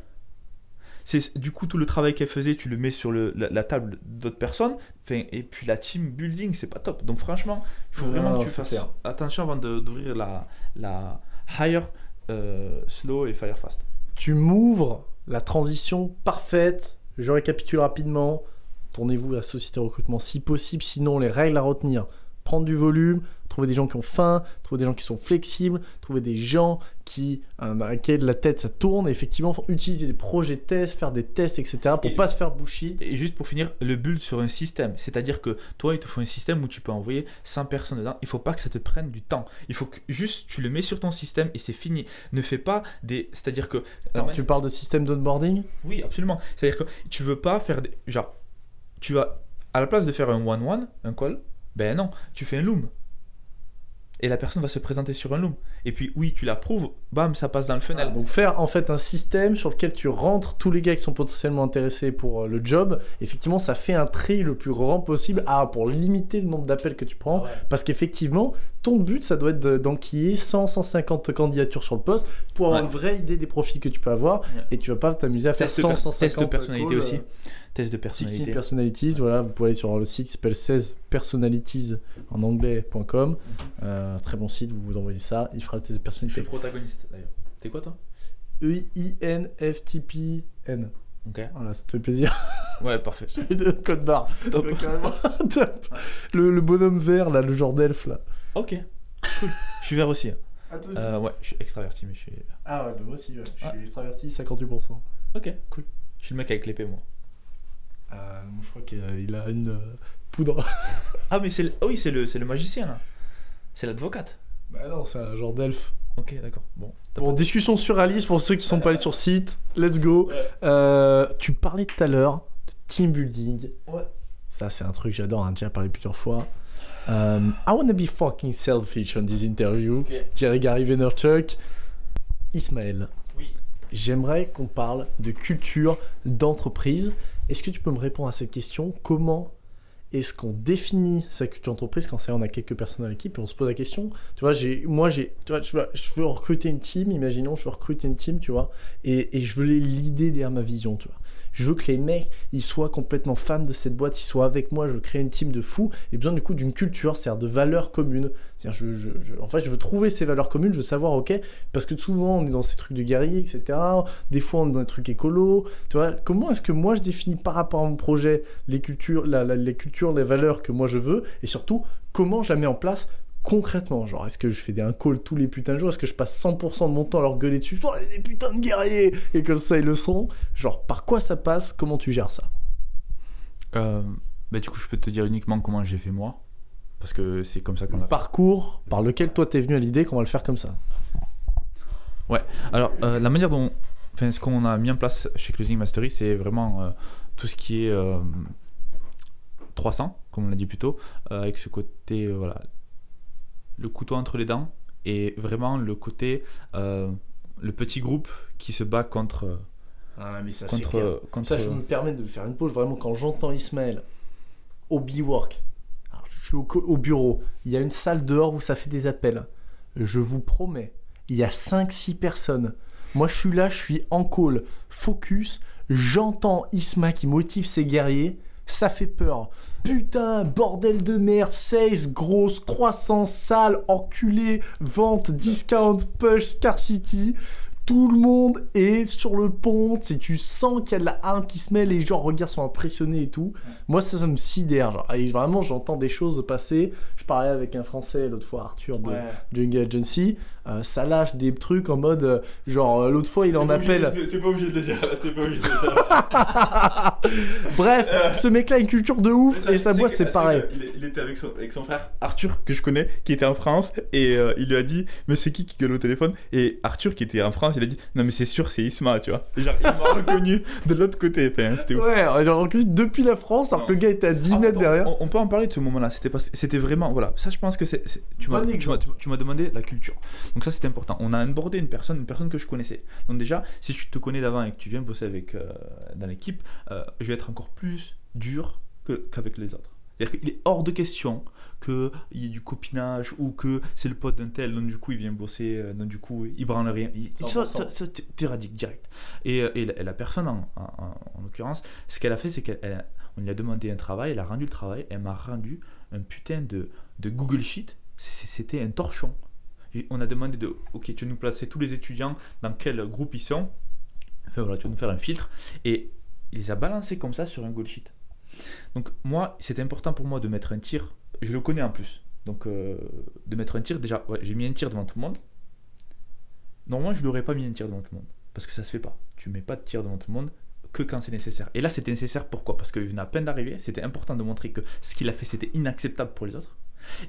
C'est du coup tout le travail qu'elle faisait, tu le mets sur le, la, la table d'autres personnes. Et puis la team building, c'est pas top. Donc franchement, il faut vraiment non, que tu fasses clair. attention avant de- d'ouvrir la, la hire euh, slow et fire fast. Tu m'ouvres la transition parfaite. Je récapitule rapidement. Tournez-vous à la société recrutement si possible. Sinon, les règles à retenir prendre du volume, trouver des gens qui ont faim, trouver des gens qui sont flexibles, trouver des gens qui, euh, dans lesquels la tête ça tourne. Et effectivement, faut utiliser des projets tests, faire des tests, etc. pour Et- pas se faire bullshit. Et juste pour finir, le build sur un système. C'est-à-dire que toi, il te faut un système où tu peux envoyer 100 personnes dedans. Il faut pas que ça te prenne du temps. Il faut que juste tu le mets sur ton système et c'est fini. Ne fais pas des. C'est-à-dire que. Attends, tu parles de système d'onboarding? Oui, absolument. C'est-à-dire que tu veux pas faire des. Genre, tu vas. À la place de faire un one-one, un call, ben non, tu fais un loom. Et la personne va se présenter sur un loom. Et puis, oui, tu l'approuves, bam, ça passe dans le funnel. Donc faire en fait un système sur lequel tu rentres tous les gars qui sont potentiellement intéressés pour euh, le job. Effectivement, ça fait un tri le plus grand possible ah, pour limiter le nombre d'appels que tu prends. Parce qu'effectivement, ton but, ça doit être de- d'enquiller 100, 150 candidatures sur le poste pour avoir Ouais. une vraie idée des profils que tu peux avoir. Ouais. Et tu vas pas t'amuser à faire Test de 100, per- 150 test de personnalité calls, aussi. euh, Test de 16 personnalité. Personalities, voilà, vous pouvez aller sur le site qui s'appelle 16 Personalities en anglais.com. Euh, très bon site, vous vous envoyez ça, il fera le test de Je suis personnalité. protagoniste d'ailleurs. T'es quoi toi E-I-N-F-T-P-N. Ok. Voilà, ça te fait plaisir. Ouais, parfait. le code barre. Top. Le, le bonhomme vert, là, le genre d'elfe, là. Ok. Cool. Je suis vert aussi. Ah, toi aussi Euh, ouais, je suis extraverti, mais je suis vert. Ah ouais, bah moi aussi, ouais. je suis extraverti, 58%. Ok, cool. Je suis le mec avec l'épée, moi. Euh, je crois qu'il a une euh, poudre. Ah, mais c'est le... ah oui, c'est le, magicien là. C'est l'advocate. bah non, c'est un genre d'elfe. Ok, d'accord. Bon. discussion sur Alice pour ceux qui sont pas allés sur site. Let's go. Euh, tu parlais tout à l'heure de team building. Ouais. Ça, c'est un truc que j'adore, on en a déjà parlé plusieurs fois. Euh, I wanna be fucking selfish on this interview. Ok. Dirait Gary Vaynerchuk. Ismaël. Oui. J'aimerais qu'on parle de culture d'entreprise. Est-ce que tu peux me répondre à cette question? Comment est-ce qu'on définit sa culture d'entreprise quand on a quelques personnes dans l'équipe et on se pose la question? Tu vois, j'ai, moi, tu vois, je veux, recruter une team. Imaginons, je veux recruter une team, tu vois, et, et je veux l'idée derrière ma vision, tu vois. Je veux que les mecs, soient complètement fans de cette boîte, ils soient avec moi. Je veux créer une team de fous. Et besoin du coup d'une culture, c'est-à-dire de valeurs communes. Je- en fait, je veux trouver ces valeurs communes. Je veux savoir, ok, parce que souvent on est dans ces trucs de guerrier, etc. Des fois on est dans des trucs vois, comment est-ce que moi je définis par rapport à mon projet les cultures, les cultures, les valeurs que moi je veux, et surtout comment je la mets en place concrètement Genre, est-ce que je fais des un call tous les putains de jours? Est-ce que je passe 100% de mon temps à leur gueuler dessus? Oh, des putains de guerriers Et comme ça, ils le sont. Genre, par quoi ça passe? Comment tu gères ça? Euh, bah, du coup, je peux te dire uniquement comment j'ai fait moi. Parce que c'est comme ça qu'on fait. Parcours par lequel toi t'es venu à l'idée qu'on va le faire comme ça. Alors, euh, la manière dont. Enfin, ce qu'on a mis en place chez Closing Mastery, c'est vraiment euh, tout ce qui est euh, 300, comme on l'a dit plus tôt, euh, avec ce côté, euh, voilà, le couteau entre les dents, et vraiment le côté, euh, le petit groupe qui se bat contre. Ah mais ça contre, contre Ça, je me permets de faire une pause. Vraiment, quand j'entends Ismaël au B-Work, je suis au, au bureau, il y a une salle dehors où ça fait des appels. Je vous promets, il y a 5-6 personnes. Moi, je suis là, je suis en call, focus. J'entends Isma qui motive ses guerriers. Ça fait peur. Putain, bordel de merde, sales, grosse, croissance, sale, enculé, vente, discount, push, scarcity. Tout le monde est sur le pont. Si tu sens qu'il y a de la hargne qui se met, les gens regards sont impressionnés et tout. Moi, ça, ça me sidère. Genre. Et vraiment, j'entends des choses passer. Je parlais avec un Français l'autre fois, Arthur de Jungle Agency. Euh, ça lâche des trucs en mode. euh, genre, euh, l'autre fois, il en appelle. T'es pas obligé de le dire, t'es pas obligé de le dire. Bref, ce mec-là a une culture de ouf et sa boîte, c'est pareil. Il, était avec son, avec son frère Arthur, que je connais, qui était en France, et euh, il lui a dit Mais c'est qui qui gueule au téléphone? Et Arthur, qui était en France, il a dit Non, mais c'est sûr, c'est Isma, tu vois. Genre, il m'a reconnu de l'autre côté, enfin, c'était ouf. Ouais, genre, reconnu depuis la France, alors que le gars était à 10 En fait, mètres derrière. On, on peut en parler de ce moment-là. C'était pas- c'était vraiment voilà. Ça, je pense que c'est. Tu m'as tu m'as- exemple. tu m'as- tu m'as demandé la culture. Donc ça, c'était important. On a abordé une personne, une personne que je connaissais. Donc déjà, si je te connais d'avant et que tu viens bosser avec euh, dans l'équipe, euh, je vais être encore plus dur qu'avec les autres. C'est-à-dire qu'il est hors de question qu'il y ait du copinage ou que c'est le pote d'un tel, donc du coup il vient bosser, euh, donc du coup il branle rien. Il- ça, 100%. ça, ça, t'éradiques direct. Et, et la, et la personne, en, en- en- en l'occurrence, ce qu'elle a fait, c'est qu'elle elle a- on lui a demandé un travail, elle a rendu le travail, elle m'a rendu un putain de, de Google Sheet. C'est- c'est- C'était un torchon. On a demandé de, ok, tu nous placer tous les étudiants, dans quel groupe ils sont. Enfin voilà, tu vas nous faire un filtre. Et il les a balancés comme ça sur un Google Sheet. Donc moi, c'est important pour moi de mettre un tir. Je le connais en plus. Donc euh, de mettre un tir, déjà, j'ai mis un tir devant tout le monde. Normalement, je n'aurais pas mis un tir devant tout le monde. Parce que ça se fait pas. Tu mets pas de tir devant tout le monde que quand c'est nécessaire. Et là, c'était nécessaire pourquoi? Parce qu'il venait à peine d'arriver. C'était important de montrer que ce qu'il a fait, c'était inacceptable pour les autres.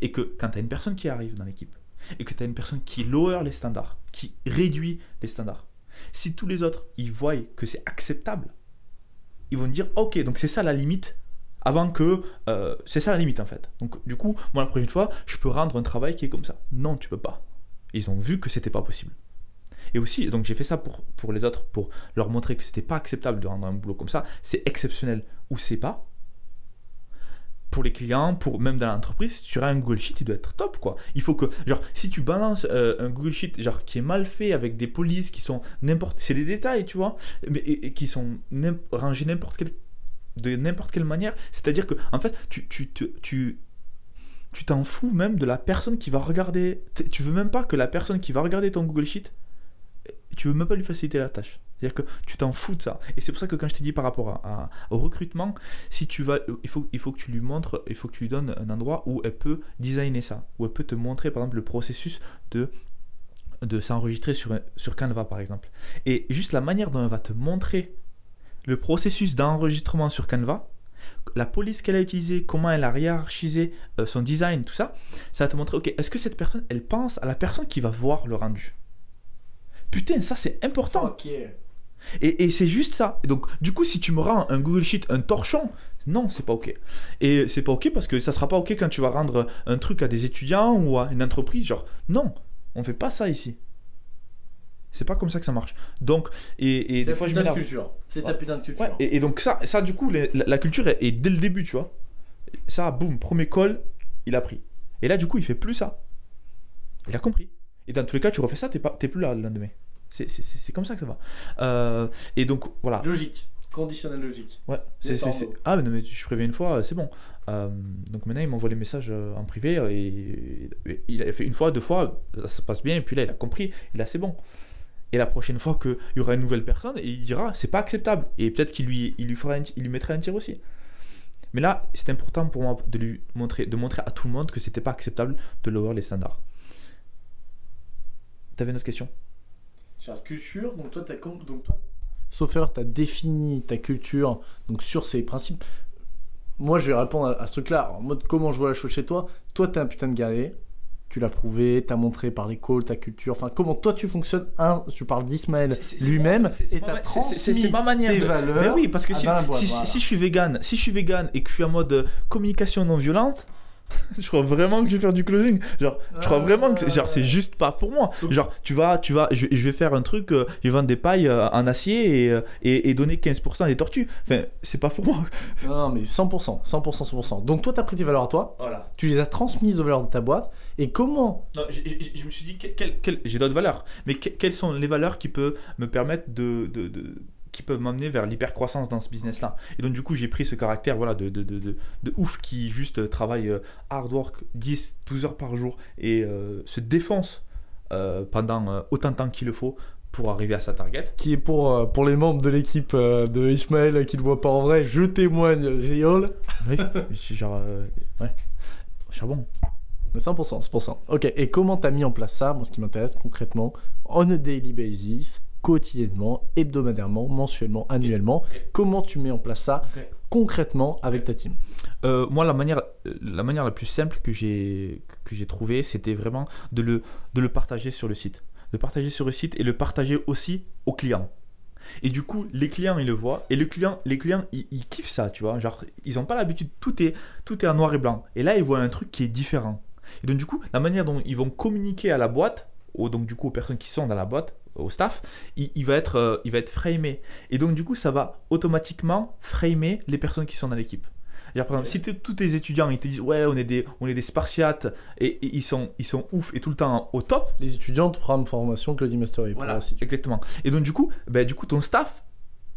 Et que quand tu as une personne qui arrive dans l'équipe, et que tu as une personne qui lower les standards, qui réduit les standards, si tous les autres, ils voient que c'est acceptable, ils vont dire, ok, donc c'est ça la limite, avant que... euh, c'est ça la limite en fait. Donc du coup, moi la prochaine fois, je peux rendre un travail qui est comme ça. Non, tu peux pas. Ils ont vu que c'était pas possible. Et aussi, donc j'ai fait ça pour, pour les autres, pour leur montrer que c'était pas acceptable de rendre un boulot comme ça. C'est exceptionnel ou c'est pas. Pour les clients, pour même dans l'entreprise, si tu as un Google Sheet, il doit être top quoi. Il faut que, genre, si tu balances euh, un Google Sheet genre qui est mal fait avec des polices qui sont n'importe, c'est des détails, tu vois, mais qui sont rangés n'importe quelle de n'importe quelle manière. C'est-à-dire que, en fait, tu tu te- tu tu t'en fous même de la personne qui va regarder. Tu veux même pas que la personne qui va regarder ton Google Sheet, tu veux même pas lui faciliter la tâche. C'est-à-dire que tu t'en fous de ça. Et c'est pour ça que quand je t'ai dit par rapport au recrutement, si tu vas, il faut, il faut que tu lui montres, il faut que tu lui donnes un endroit où elle peut designer ça, où elle peut te montrer par exemple le processus de de s'enregistrer sur, sur Canva par exemple. Et juste la manière dont elle va te montrer le processus d'enregistrement sur Canva, la police qu'elle a utilisée, comment elle a hiérarchisé euh, son design, tout ça, ça va te montrer, ok, est-ce que cette personne, elle pense à la personne qui va voir le rendu? Putain, ça c'est important. Et, et c'est juste ça. Et donc, du coup, si tu me rends un Google Sheet, un torchon, non, c'est pas ok. Et c'est pas ok parce que ça sera pas ok quand tu vas rendre un truc à des étudiants ou à une entreprise. Genre, non, on fait pas ça ici. C'est pas comme ça que ça marche. Donc, et, et des fois, je m'énerve. culture. C'est ta putain de culture. Ouais, et, et donc ça, ça du coup, les- la, la culture est, est dès le début, tu vois. Ça, boum, premier call, il a pris. Et là, du coup, il fait plus ça. Il a compris. Et dans tous les cas, tu refais ça, t'es plus là le lendemain. C'est- comme ça que ça va. Euh, et donc, voilà. Logique. Conditionnel logique. Ouais, c'est, c'est- Ah, mais non, mais je préviens une fois, c'est bon. Euh, donc maintenant, il m'envoie les messages euh, en privé et, et il a fait une fois, deux fois, ça se passe bien, et puis là, il a compris, et là, c'est bon. Et la prochaine fois qu'il y aura une nouvelle personne, et il dira, c'est pas acceptable. Et peut-être qu'il lui, il lui, fera un- il lui mettrait un tir aussi. Mais là, c'est important pour moi de lui montrer, de montrer à tout le monde que c'était pas acceptable de lower les standards. T'avais une autre question? Sur la culture, donc toi, t'as com- donc toi, sauf erreur, t'as défini ta culture donc sur ces principes. moi, je vais répondre à, à ce truc-là en mode comment je vois la chose chez toi. Toi, t'es un putain de guerrier. Tu l'as prouvé, t'as montré par les calls, ta culture. Enfin, comment toi tu fonctionnes. Un, je parle d'Ismaël lui-même et ma- t'as transmis ma manière tes de- valeurs. Mais oui, parce que si, si je suis vegan, si je suis vegan et que je suis en mode euh, communication non violente, je crois vraiment que je vais faire du closing. Genre, je crois vraiment que c'est- genre c'est juste pas pour moi. Genre, tu vas, tu vas, je, je vais faire un truc, euh, je vais vendre des pailles euh, en acier et, euh, et, et donner 15% à des tortues. Enfin, c'est pas pour moi. Non, non, mais 100%, 100%, 100%. Donc toi, t'as pris tes valeurs à toi, Voilà. tu les as transmises aux valeurs de ta boîte. Et comment Non, je me suis dit, que- quel- quel- j'ai d'autres valeurs, mais que- quelles sont les valeurs qui peuvent me permettre de, de, de- qui peuvent m'amener vers l'hypercroissance dans ce business-là. Et donc du coup, j'ai pris ce caractère voilà, de, de, de, de, de ouf qui juste euh, travaille euh, hard work 10, 12 heures par jour et euh, se défonce euh, pendant autant de temps qu'il le faut pour arriver à sa target. Qui est pour, pour les membres de l'équipe de Ismaël qui ne voient pas en vrai, je témoigne, Zéol. Oui, genre, ouais, charbon. Mais 100%, 100%. Ok, et comment t'as mis en place ça? Moi, ce qui m'intéresse concrètement, on a daily basis, quotidiennement, hebdomadairement, mensuellement, annuellement. Comment tu mets en place ça concrètement avec ta team? Euh, moi, la manière, la manière la plus simple que j'ai que j'ai trouvé, c'était vraiment de le, de le partager sur le site. De le partager sur le site et le partager aussi aux clients. Et du coup, les clients, ils le voient. Et le client, les clients, ils, ils kiffent ça, tu vois. Genre, ils n'ont pas l'habitude, tout est, tout est en noir et blanc. Et là, ils voient un truc qui est différent. Et donc, du coup, la manière dont ils vont communiquer à la boîte, aux, donc du coup aux personnes qui sont dans la boîte, au staff, il, il va être, euh, il va être framé. Et donc, du coup, ça va automatiquement framer les personnes qui sont dans l'équipe. Par exemple, si tous tes étudiants ils te disent ouais on est des on est des spartiates et, et ils sont ils sont ouf et tout le temps au top Les étudiants de programme formation Closing Mastery. voilà exactement et donc du coup ben, du coup ton staff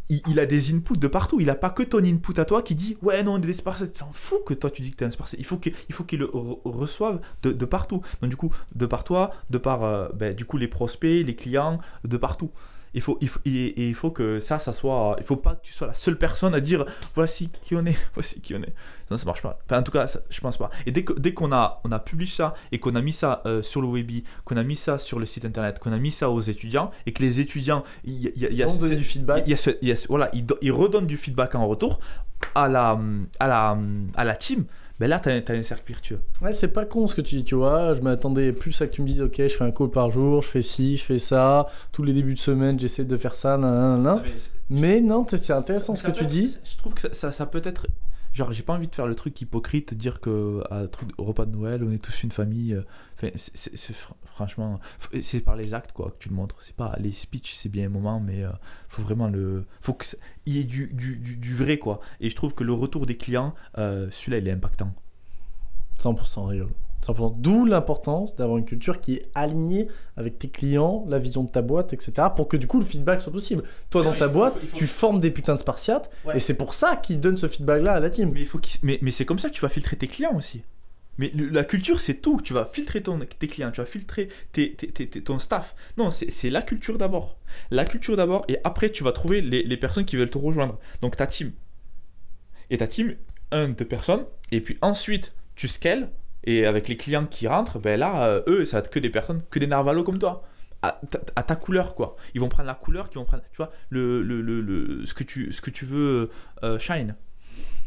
il, a des inputs de partout. Il a pas que ton input à toi qui dit ouais non on est des spartiates s'en fout que toi tu dis que t'es un spartiate il faut qu'il le re- reçoive de, de partout. Donc du coup de par toi de par euh, ben, du coup les prospects les clients de partout il faut, il faut, et, il faut que ça, ça soit. Il faut pas que tu sois la seule personne à dire voici qui on est, voici qui on est. Non, ça marche pas. Enfin, en tout cas, ça- je pense pas. Et dès que- dès qu'on a, on a publié ça et qu'on a mis ça euh, sur le Webi, qu'on a mis ça sur le site internet, qu'on a mis ça aux étudiants et que les étudiants, y y y Ils ont donné du feedback. y a ce- y a ce- voilà, ils, do- ils redonnent du feedback en retour à la, à la, à la team. Ben là, tu as, un cercle virtueux. Ouais, c'est pas con ce que tu dis, tu vois. Je m'attendais plus à que tu me dises, ok, je fais un call par jour, je fais ci, je fais ça. Tous les débuts de semaine, j'essaie de faire ça, nan, nan, nan. Mais non, c'est intéressant ce que tu dis. Je trouve que ça, ça, ça peut être. Genre, j'ai pas envie de faire le truc hypocrite, dire que à truc, au repas de Noël, on est tous une famille. euh, franchement, c'est par les actes quoi que tu le montres. C'est pas les speeches, c'est bien un moment, mais euh, faut vraiment le. Faut que y ait du, vrai quoi. Et je trouve que le retour des clients, euh, celui-là, il est impactant. 100% rigole. 100%. D'où l'importance d'avoir une culture qui est alignée avec tes clients, la vision de ta boîte, etc. Pour que du coup le feedback soit possible. Toi, Mais dans ta faut- boîte, faut- tu formes des putains de spartiates. Ouais. Et c'est pour ça qu'ils donnent ce feedback-là à la team. Mais, il faut qu'il- mais, mais c'est comme ça que tu vas filtrer tes clients aussi. Mais la culture, c'est tout. Tu vas filtrer ton, tes clients, tu vas filtrer tes, tes- tes- tes- ton staff. Non, c'est c'est la culture d'abord. La culture d'abord, et après, tu vas trouver les, les personnes qui veulent te rejoindre. Donc, ta team. Et ta team, un, deux personnes. Et puis ensuite, tu scales. Et avec les clients qui rentrent, ben là, euh, eux, ça va être que des personnes, que des narvalos comme toi. À ta, à ta couleur, quoi. Ils vont prendre la couleur, qui vont prendre, tu vois, le, le, le, le- ce, que tu, ce que tu veux euh, shine.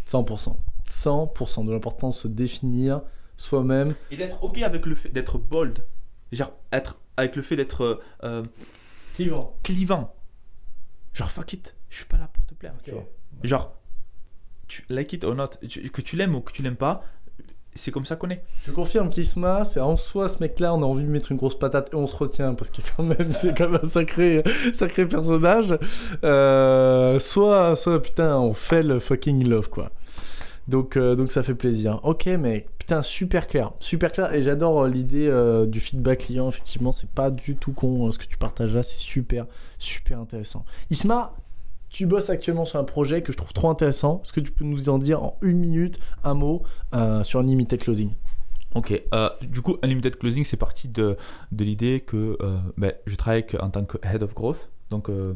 100%. 100% de l'importance de se définir soi-même. Et d'être ok avec le fait d'être bold. Genre, être avec le fait d'être euh, euh, Clivant. clivant. Genre, fuck it, je suis pas là pour te plaire, tu vois. Genre, tu like it or not, tu- que tu l'aimes ou que tu l'aimes pas, c'est comme ça qu'on est. Je confirme qu'Isma, c'est en soi ce mec-là, on a envie de mettre une grosse patate et on se retient parce que quand même, c'est quand même un sacré, sacré personnage. Euh, soit, soit putain, on fait le fucking love quoi. Donc, euh, donc ça fait plaisir. Ok, mais putain, super clair, super clair. Et j'adore euh, l'idée du feedback client. Effectivement, c'est pas du tout con euh, ce que tu partages là, c'est super, super intéressant. Isma, tu bosses actuellement sur un projet que je trouve trop intéressant. Est-ce que tu peux nous en dire en une minute un mot euh, sur Unlimited Closing? Ok, euh, du coup, Unlimited Closing, c'est parti de, de l'idée que euh, ben, je travaille en tant que Head of Growth. Donc, euh,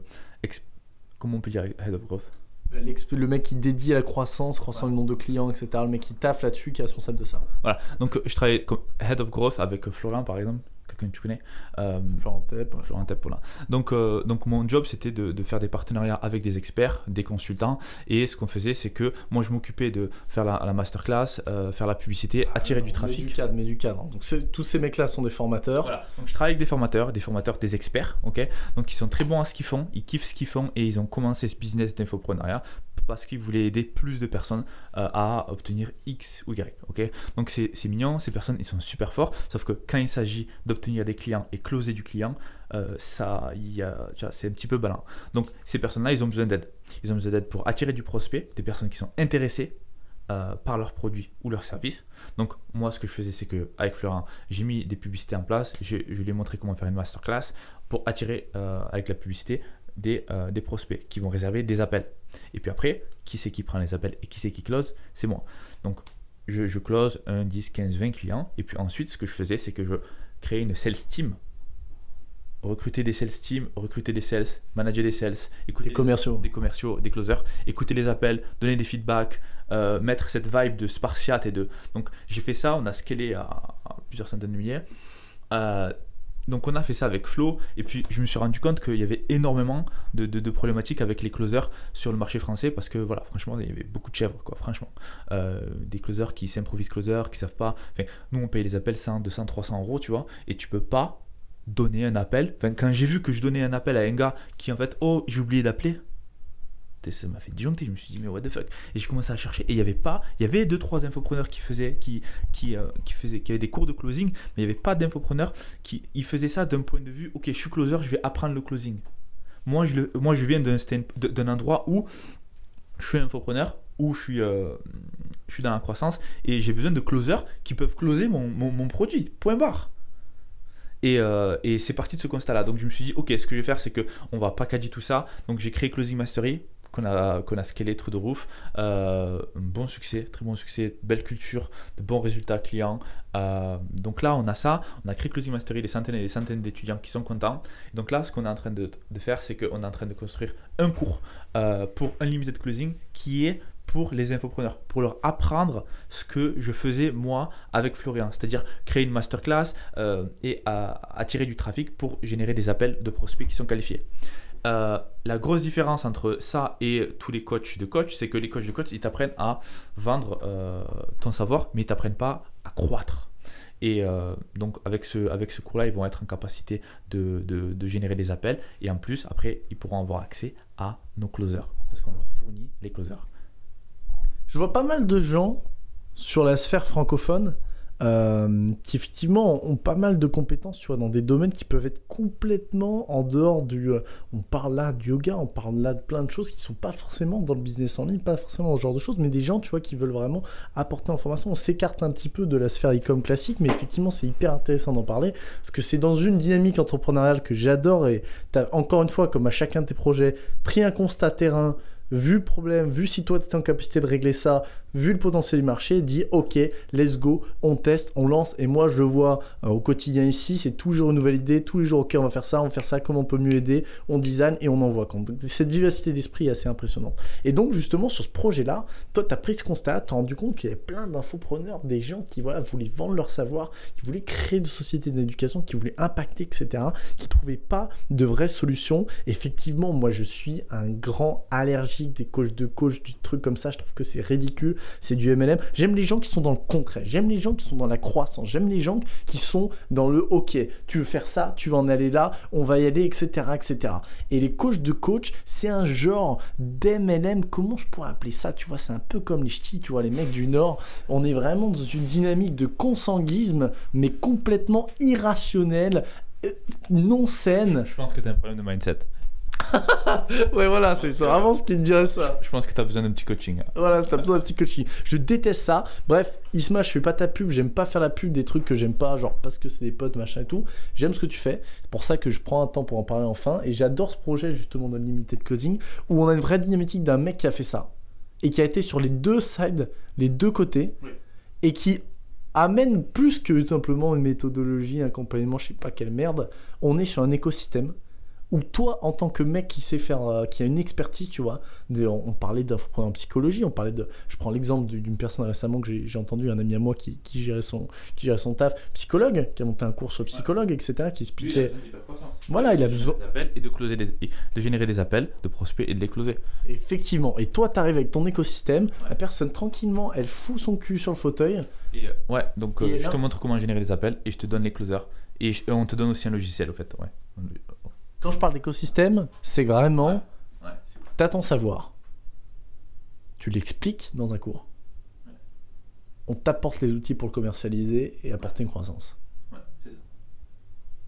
comment on peut dire Head of Growth? Le mec qui dédie à la croissance, croissant le nombre de clients, etc. Le mec qui taffe là-dessus, qui est responsable de ça. Voilà, donc je travaille comme Head of Growth avec Florian par exemple, quelqu'un que tu connais. Euh, Florent Tep, ouais. Florent Tep, voilà. Donc, euh, donc mon job, c'était de, de faire des partenariats avec des experts, des consultants. Et ce qu'on faisait, c'est que moi, je m'occupais de faire la, la masterclass, euh, faire la publicité, attirer du Mais trafic. du cadre, mais du cadre. Donc c'est- tous ces mecs-là sont des formateurs. Voilà. Donc je travaille avec des formateurs, des formateurs, des experts, ok Donc ils sont très bons à ce qu'ils font, ils kiffent ce qu'ils font et ils ont commencé ce business d'infoprenariat parce qu'ils voulaient aider plus de personnes euh, à obtenir X ou Y, ok? Donc c'est mignon, ces personnes, ils sont super forts, sauf que quand il s'agit d'obtenir des clients et closer du client, euh, c'est un petit peu ballant. Donc ces personnes-là, ils ont besoin d'aide. Ils ont besoin d'aide pour attirer du prospect, des personnes qui sont intéressées euh, par leurs produits ou leurs services. Donc moi, ce que je faisais, c'est que avec Florent, j'ai mis des publicités en place. Je, je lui ai montré comment faire une masterclass pour attirer euh, avec la publicité des, euh, des prospects qui vont réserver des appels. Et puis après, qui c'est qui prend les appels et qui c'est qui close C'est moi. Donc je, je close 1, 10, 15, 20 clients. Et puis ensuite, ce que je faisais, c'est que je créais une sales team. Recruter des sales teams, recruter des sales, manager des sales, écouter Des commerciaux. des commerciaux, des closers, écouter les appels, donner des feedbacks, euh, mettre cette vibe de spartiate et de. Donc j'ai fait ça, on a scalé à, à plusieurs centaines de milliers. Euh, donc on a fait ça avec Flo. Et puis je me suis rendu compte qu'il y avait énormément de, problématiques avec les closers sur le marché français parce que voilà franchement il y avait beaucoup de chèvres quoi franchement. Euh, des closers qui s'improvisent closers qui savent pas. Enfin nous on paye les appels 100 200 300 euros tu vois. Et tu peux pas donner un appel. Enfin quand j'ai vu que je donnais un appel à un gars qui en fait oh j'ai oublié d'appeler Putain, ça m'a fait disjoncter. Je me suis dit mais what the fuck? Et j'ai commencé à chercher. Et il y avait pas il y avait deux trois infopreneurs qui faisaient qui qui, euh, faisaient qui avaient des cours de closing mais il n'y avait pas d'infopreneurs qui ils faisaient ça d'un point de vue ok je suis closer je vais apprendre le closing. Moi je le moi je viens d'un endroit où je suis infopreneur où je suis euh, je suis dans la croissance et j'ai besoin de closers qui peuvent closer mon, mon, mon produit. Point barre. Et, euh, et c'est parti de ce constat-là. Donc je me suis dit, ok, ce que je vais faire, c'est que on va packager tout ça. Donc j'ai créé Closing Mastery qu'on a, qu'on a scalé truc de roof. Euh, bon succès, très bon succès, belle culture, de bons résultats clients. Euh, donc là, on a ça. On a créé Closing Mastery, des centaines et des centaines d'étudiants qui sont contents. Et donc là, ce qu'on est en train de, de faire, c'est qu'on est en train de construire un cours euh, pour Unlimited Closing qui est pour les infopreneurs, pour leur apprendre ce que je faisais moi avec Florian, c'est-à-dire créer une masterclass euh, et à- attirer du trafic pour générer des appels de prospects qui sont qualifiés. Euh, la grosse différence entre ça et tous les coachs de coach, c'est que les coachs de coach, ils t'apprennent à vendre euh, ton savoir, mais ils t'apprennent pas à croître. Et euh, donc avec ce, avec ce cours-là, ils vont être en capacité de, de- de générer des appels. Et en plus, après, ils pourront avoir accès à nos closers, parce qu'on leur fournit les closers. Je vois pas mal de gens sur la sphère francophone euh, qui effectivement ont pas mal de compétences tu vois, dans des domaines qui peuvent être complètement en dehors du... euh, on parle là du yoga, on parle là de plein de choses qui sont pas forcément dans le business en ligne, pas forcément ce genre de choses, mais des gens tu vois qui veulent vraiment apporter information. On s'écarte un petit peu de la sphère e-com classique, mais effectivement c'est hyper intéressant d'en parler parce que c'est dans une dynamique entrepreneuriale que j'adore et tu as encore une fois, comme à chacun de tes projets, pris un constat terrain, vu le problème, vu si toi tu es en capacité de régler ça, vu le potentiel du marché, dit ok, let's go, on teste, on lance. Et moi je vois euh, au quotidien ici, c'est toujours une nouvelle idée, tous les jours ok, on va faire ça, on va faire ça, comment on peut mieux aider, on design et on envoie. Cette vivacité d'esprit est assez impressionnante. Et donc justement sur ce projet-là, toi tu as pris ce constat, tu as rendu compte qu'il y avait plein d'infopreneurs, des gens qui voilà, voulaient vendre leur savoir, qui voulaient créer des sociétés d'éducation, qui voulaient impacter, etc., qui trouvaient pas de vraies solutions. Effectivement, moi je suis un grand allergique des coachs de coach, du truc comme ça, je trouve que c'est ridicule, c'est du MLM. J'aime les gens qui sont dans le concret, j'aime les gens qui sont dans la croissance, j'aime les gens qui sont dans le ok, tu veux faire ça, tu vas en aller là, on va y aller, etc. etc. Et les coachs de coach, c'est un genre d'MLM, comment je pourrais appeler ça Tu vois, c'est un peu comme les ch'tis, tu vois, les mecs du Nord. On est vraiment dans une dynamique de consanguisme, mais complètement irrationnelle, euh, non saine. Je pense que tu as un problème de mindset. Ouais, voilà, c'est ça, vraiment ce qui me dirait ça. Je pense que tu as besoin d'un petit coaching. Voilà, t'as besoin d'un petit coaching. Je déteste ça. Bref, Isma, je fais pas ta pub. J'aime pas faire la pub des trucs que j'aime pas, genre parce que c'est des potes, machin et tout. J'aime ce que tu fais. C'est pour ça que je prends un temps pour en parler enfin. Et j'adore ce projet, justement, d'Unlimited Closing, où on a une vraie dynamique d'un mec qui a fait ça. Et qui a été sur les deux sides, les deux côtés. Oui. Et qui amène plus que simplement une méthodologie, un accompagnement, je sais pas quelle merde. On est sur un écosystème ou toi, en tant que mec qui sait faire, euh, qui a une expertise, tu vois, de- on, on parlait d'offres en psychologie, on parlait de, je prends l'exemple du- d'une personne récemment que j'ai entendu, un ami à moi qui, qui gérait son, qui gérait son taf, psychologue, qui a monté un cours sur psychologue, etc., qui expliquait, Voilà, il a besoin- des appels et de closer des, de générer des appels, de prospects et de les closer. effectivement, et toi, t'arrives avec ton écosystème, la personne tranquillement, elle fout son cul sur le fauteuil, Et, euh, ouais, donc euh, je là- te montre comment générer des appels et je te donne les closers et, je- et on te donne aussi un logiciel au fait. Ouais. Quand je parle d'écosystème, c'est vraiment, Ouais, t'as ton savoir, tu l'expliques dans un cours, on t'apporte les outils pour le commercialiser et apporter une croissance, ça.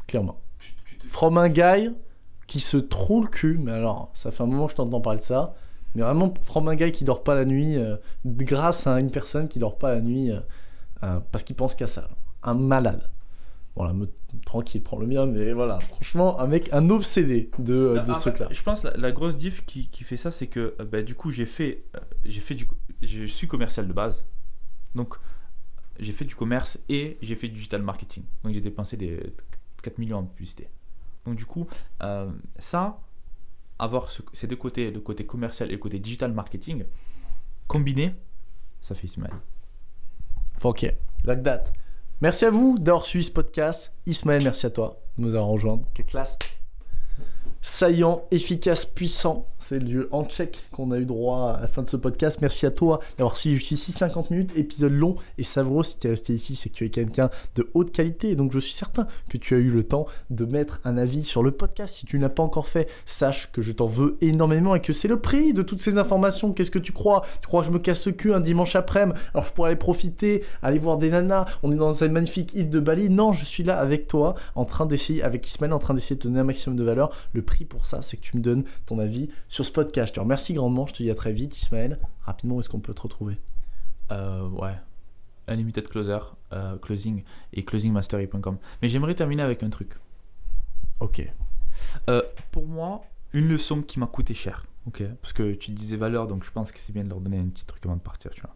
clairement. Tu- tu te- From un guy qui se trouve le cul, mais alors, ça fait un moment que je t'entends parler de ça, mais vraiment, from un guy qui dort pas la nuit, euh, grâce à une personne qui dort pas la nuit, euh, euh, parce qu'il pense qu'à ça. Un malade. Voilà, me, tranquille, prends le mien, mais voilà, franchement, un mec, un obsédé de, euh, de ce truc-là. Je pense la, la grosse diff qui, qui fait ça, c'est que euh, bah, du coup j'ai fait, euh, j'ai fait du, je suis commercial de base, donc j'ai fait du commerce et j'ai fait du digital marketing. Donc j'ai dépensé des 4 millions en publicité. Donc du coup, euh, ça, avoir ce- ces deux côtés, le côté commercial et le côté digital marketing, combiné, ça fait Ismaël. Ok, la date. Merci à vous d'avoir suivi ce podcast. Ismaël, merci à toi de nous avoir rejoints. Quelle classe. Saillant, efficace, puissant. C'est le check qu'on a eu droit à la fin de ce podcast. Merci à toi d'avoir suivi jusqu'ici 50 minutes. Épisode long et savoureux. Si tu es resté ici, c'est que tu es quelqu'un de haute qualité. Donc je suis certain que tu as eu le temps de mettre un avis sur le podcast. Si tu n'as pas encore fait, sache que je t'en veux énormément et que c'est le prix de toutes ces informations. Qu'est-ce que tu crois? Tu crois que je me casse le cul un dimanche après-midi? Alors je pourrais aller profiter, aller voir des nanas. On est dans cette magnifique île de Bali. Non, je suis là avec toi, en train d'essayer, avec Ismaël, en train d'essayer de te donner un maximum de valeur. Le prix pour ça, c'est que tu me donnes ton avis sur ce podcast. Je te remercie grandement. Je te dis à très vite, Ismaël. Rapidement, où est-ce qu'on peut te retrouver? Euh, ouais. Unlimited Closer, euh, Closing et closingmastery.com. Mais j'aimerais terminer avec un truc. Ok. Euh, pour moi, une leçon qui m'a coûté cher. Ok. Parce que tu disais valeur, donc je pense que c'est bien de leur donner un petit truc avant de partir, tu vois.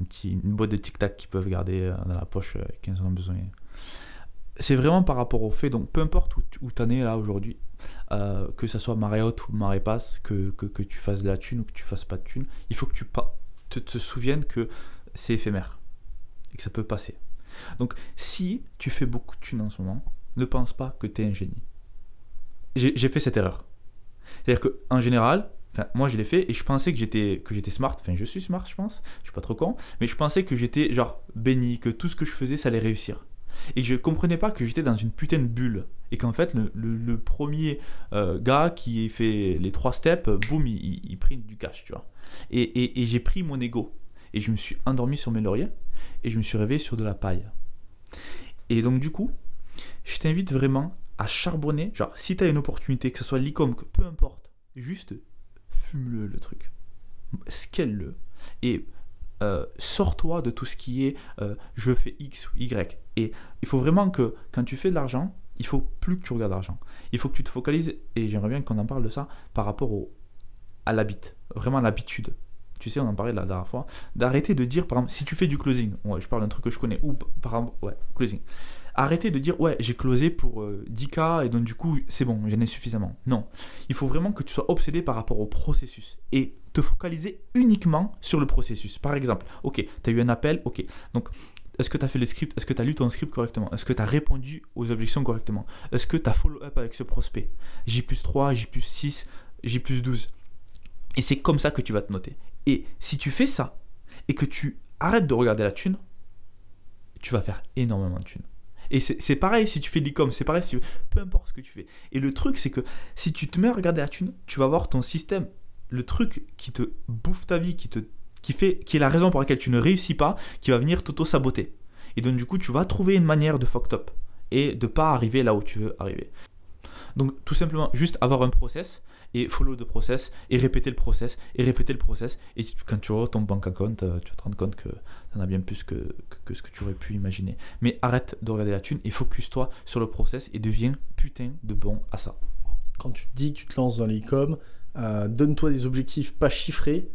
Un petit, une boîte de tic-tac qu'ils peuvent garder euh, dans la poche quand ils en ont besoin. C'est vraiment par rapport au fait, donc peu importe où, tu- t'en es là aujourd'hui, euh, que ça soit Marriott ou Marée Passe, que, que, que tu fasses de la thune ou que tu fasses pas de thune, il faut que tu te, te souviennes que c'est éphémère et que ça peut passer. Donc si tu fais beaucoup de thunes en ce moment, ne pense pas que tu es un génie. J'ai fait cette erreur. C'est-à-dire qu'en général, moi je l'ai fait et je pensais que j'étais que j'étais smart. Enfin, je suis smart, je pense. Je suis pas trop con, mais je pensais que j'étais genre béni, que tout ce que je faisais, ça allait réussir. Et je comprenais pas que j'étais dans une putain de bulle. Et qu'en fait, le, le- premier euh, gars qui fait les trois steps, boum, il, il, il du cash, tu vois. Et, et- j'ai pris mon ego. Et je me suis endormi sur mes lauriers et je me suis réveillé sur de la paille. Et donc, du coup, je t'invite vraiment à charbonner. Genre, si tu as une opportunité, que ce soit que peu importe, juste fume-le le truc. Scale-le. Et euh, sors-toi de tout ce qui est euh, je fais X ou Y. Et il faut vraiment que quand tu fais de l'argent, il faut plus que tu regardes l'argent. Il faut que tu te focalises, et j'aimerais bien qu'on en parle de ça, par rapport au, à l'habit. Vraiment l'habitude. Tu sais, on en parlait la dernière fois. D'arrêter de dire, par exemple, si tu fais du closing, ouais, je parle d'un truc que je connais, ou par exemple, ouais, closing. Arrêtez de dire, ouais, j'ai closé pour euh, 10K et donc du coup, c'est bon, j'en ai suffisamment. Non. Il faut vraiment que tu sois obsédé par rapport au processus et te focaliser uniquement sur le processus. Par exemple, ok, tu as eu un appel, ok. Donc, est-ce que tu as fait le script? Est-ce que tu as lu ton script correctement? Est-ce que tu as répondu aux objections correctement? Est-ce que tu as follow-up avec ce prospect? J plus 3, J plus 6, J plus 12. Et c'est comme ça que tu vas te noter. Et si tu fais ça, et que tu arrêtes de regarder la thune, tu vas faire énormément de thunes. Et c'est pareil si tu fais de l'e-com, c'est pareil si peu importe ce que tu fais. Et le truc, c'est que si tu te mets à regarder la thune, tu vas voir ton système, le truc qui te bouffe ta vie, qui te qui fait qui est la raison pour laquelle tu ne réussis pas, qui va venir t'auto-saboter. Et donc du coup, tu vas trouver une manière de fuck up et de pas arriver là où tu veux arriver. Donc tout simplement juste avoir un process et follow the process et répéter le process et répéter le process et quand tu auras ton bank account, euh, tu vas te rendre compte que tu en as bien plus que, que, ce que tu aurais pu imaginer. Mais arrête de regarder la thune et focus-toi sur le process et deviens putain de bon à ça. Quand tu dis que tu te lances dans l'e-com, euh, donne-toi des objectifs pas chiffrés,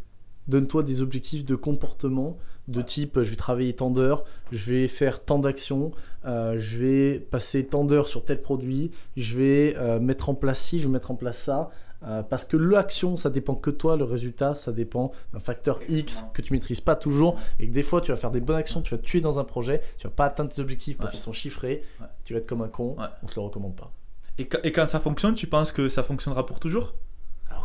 donne-toi des objectifs de comportement, de type je vais travailler tant d'heures, je vais faire tant d'actions, euh, je vais passer tant d'heures sur tel produit, je vais euh, mettre en place ci, je vais mettre en place ça. Euh, parce que l'action, ça dépend que toi, le résultat, ça dépend d'un facteur X que tu maîtrises pas toujours et que des fois tu vas faire des bonnes actions, tu vas te tuer dans un projet, tu vas pas atteindre tes objectifs parce Ouais. qu'ils sont chiffrés, Ouais. tu vas être comme un con, Ouais. on te le recommande pas. Et, quand- et quand ça fonctionne, tu penses que ça fonctionnera pour toujours?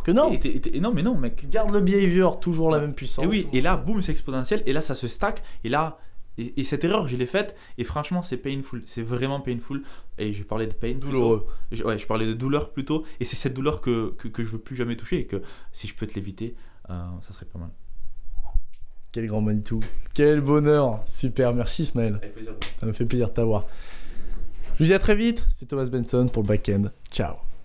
Que non, et, non, mais non, mec. garde le behavior, toujours la même puissance. Et oui, et là, boum, c'est exponentiel, et là, ça se stack, et là, et, et cette erreur, je l'ai faite, et franchement, c'est painful, c'est vraiment painful, et je parlais de pain. douloureux. Je, ouais, je parlais de douleur plutôt, et c'est cette douleur que, que, que je veux plus jamais toucher, et que si je peux te l'éviter, euh, ça serait pas mal. Quel grand Manitou. Quel bonheur. Super, merci Ismaël. Avec plaisir. Ça me fait plaisir de t'avoir. Je vous dis à très vite. C'est Thomas Benson pour le back-end. Ciao.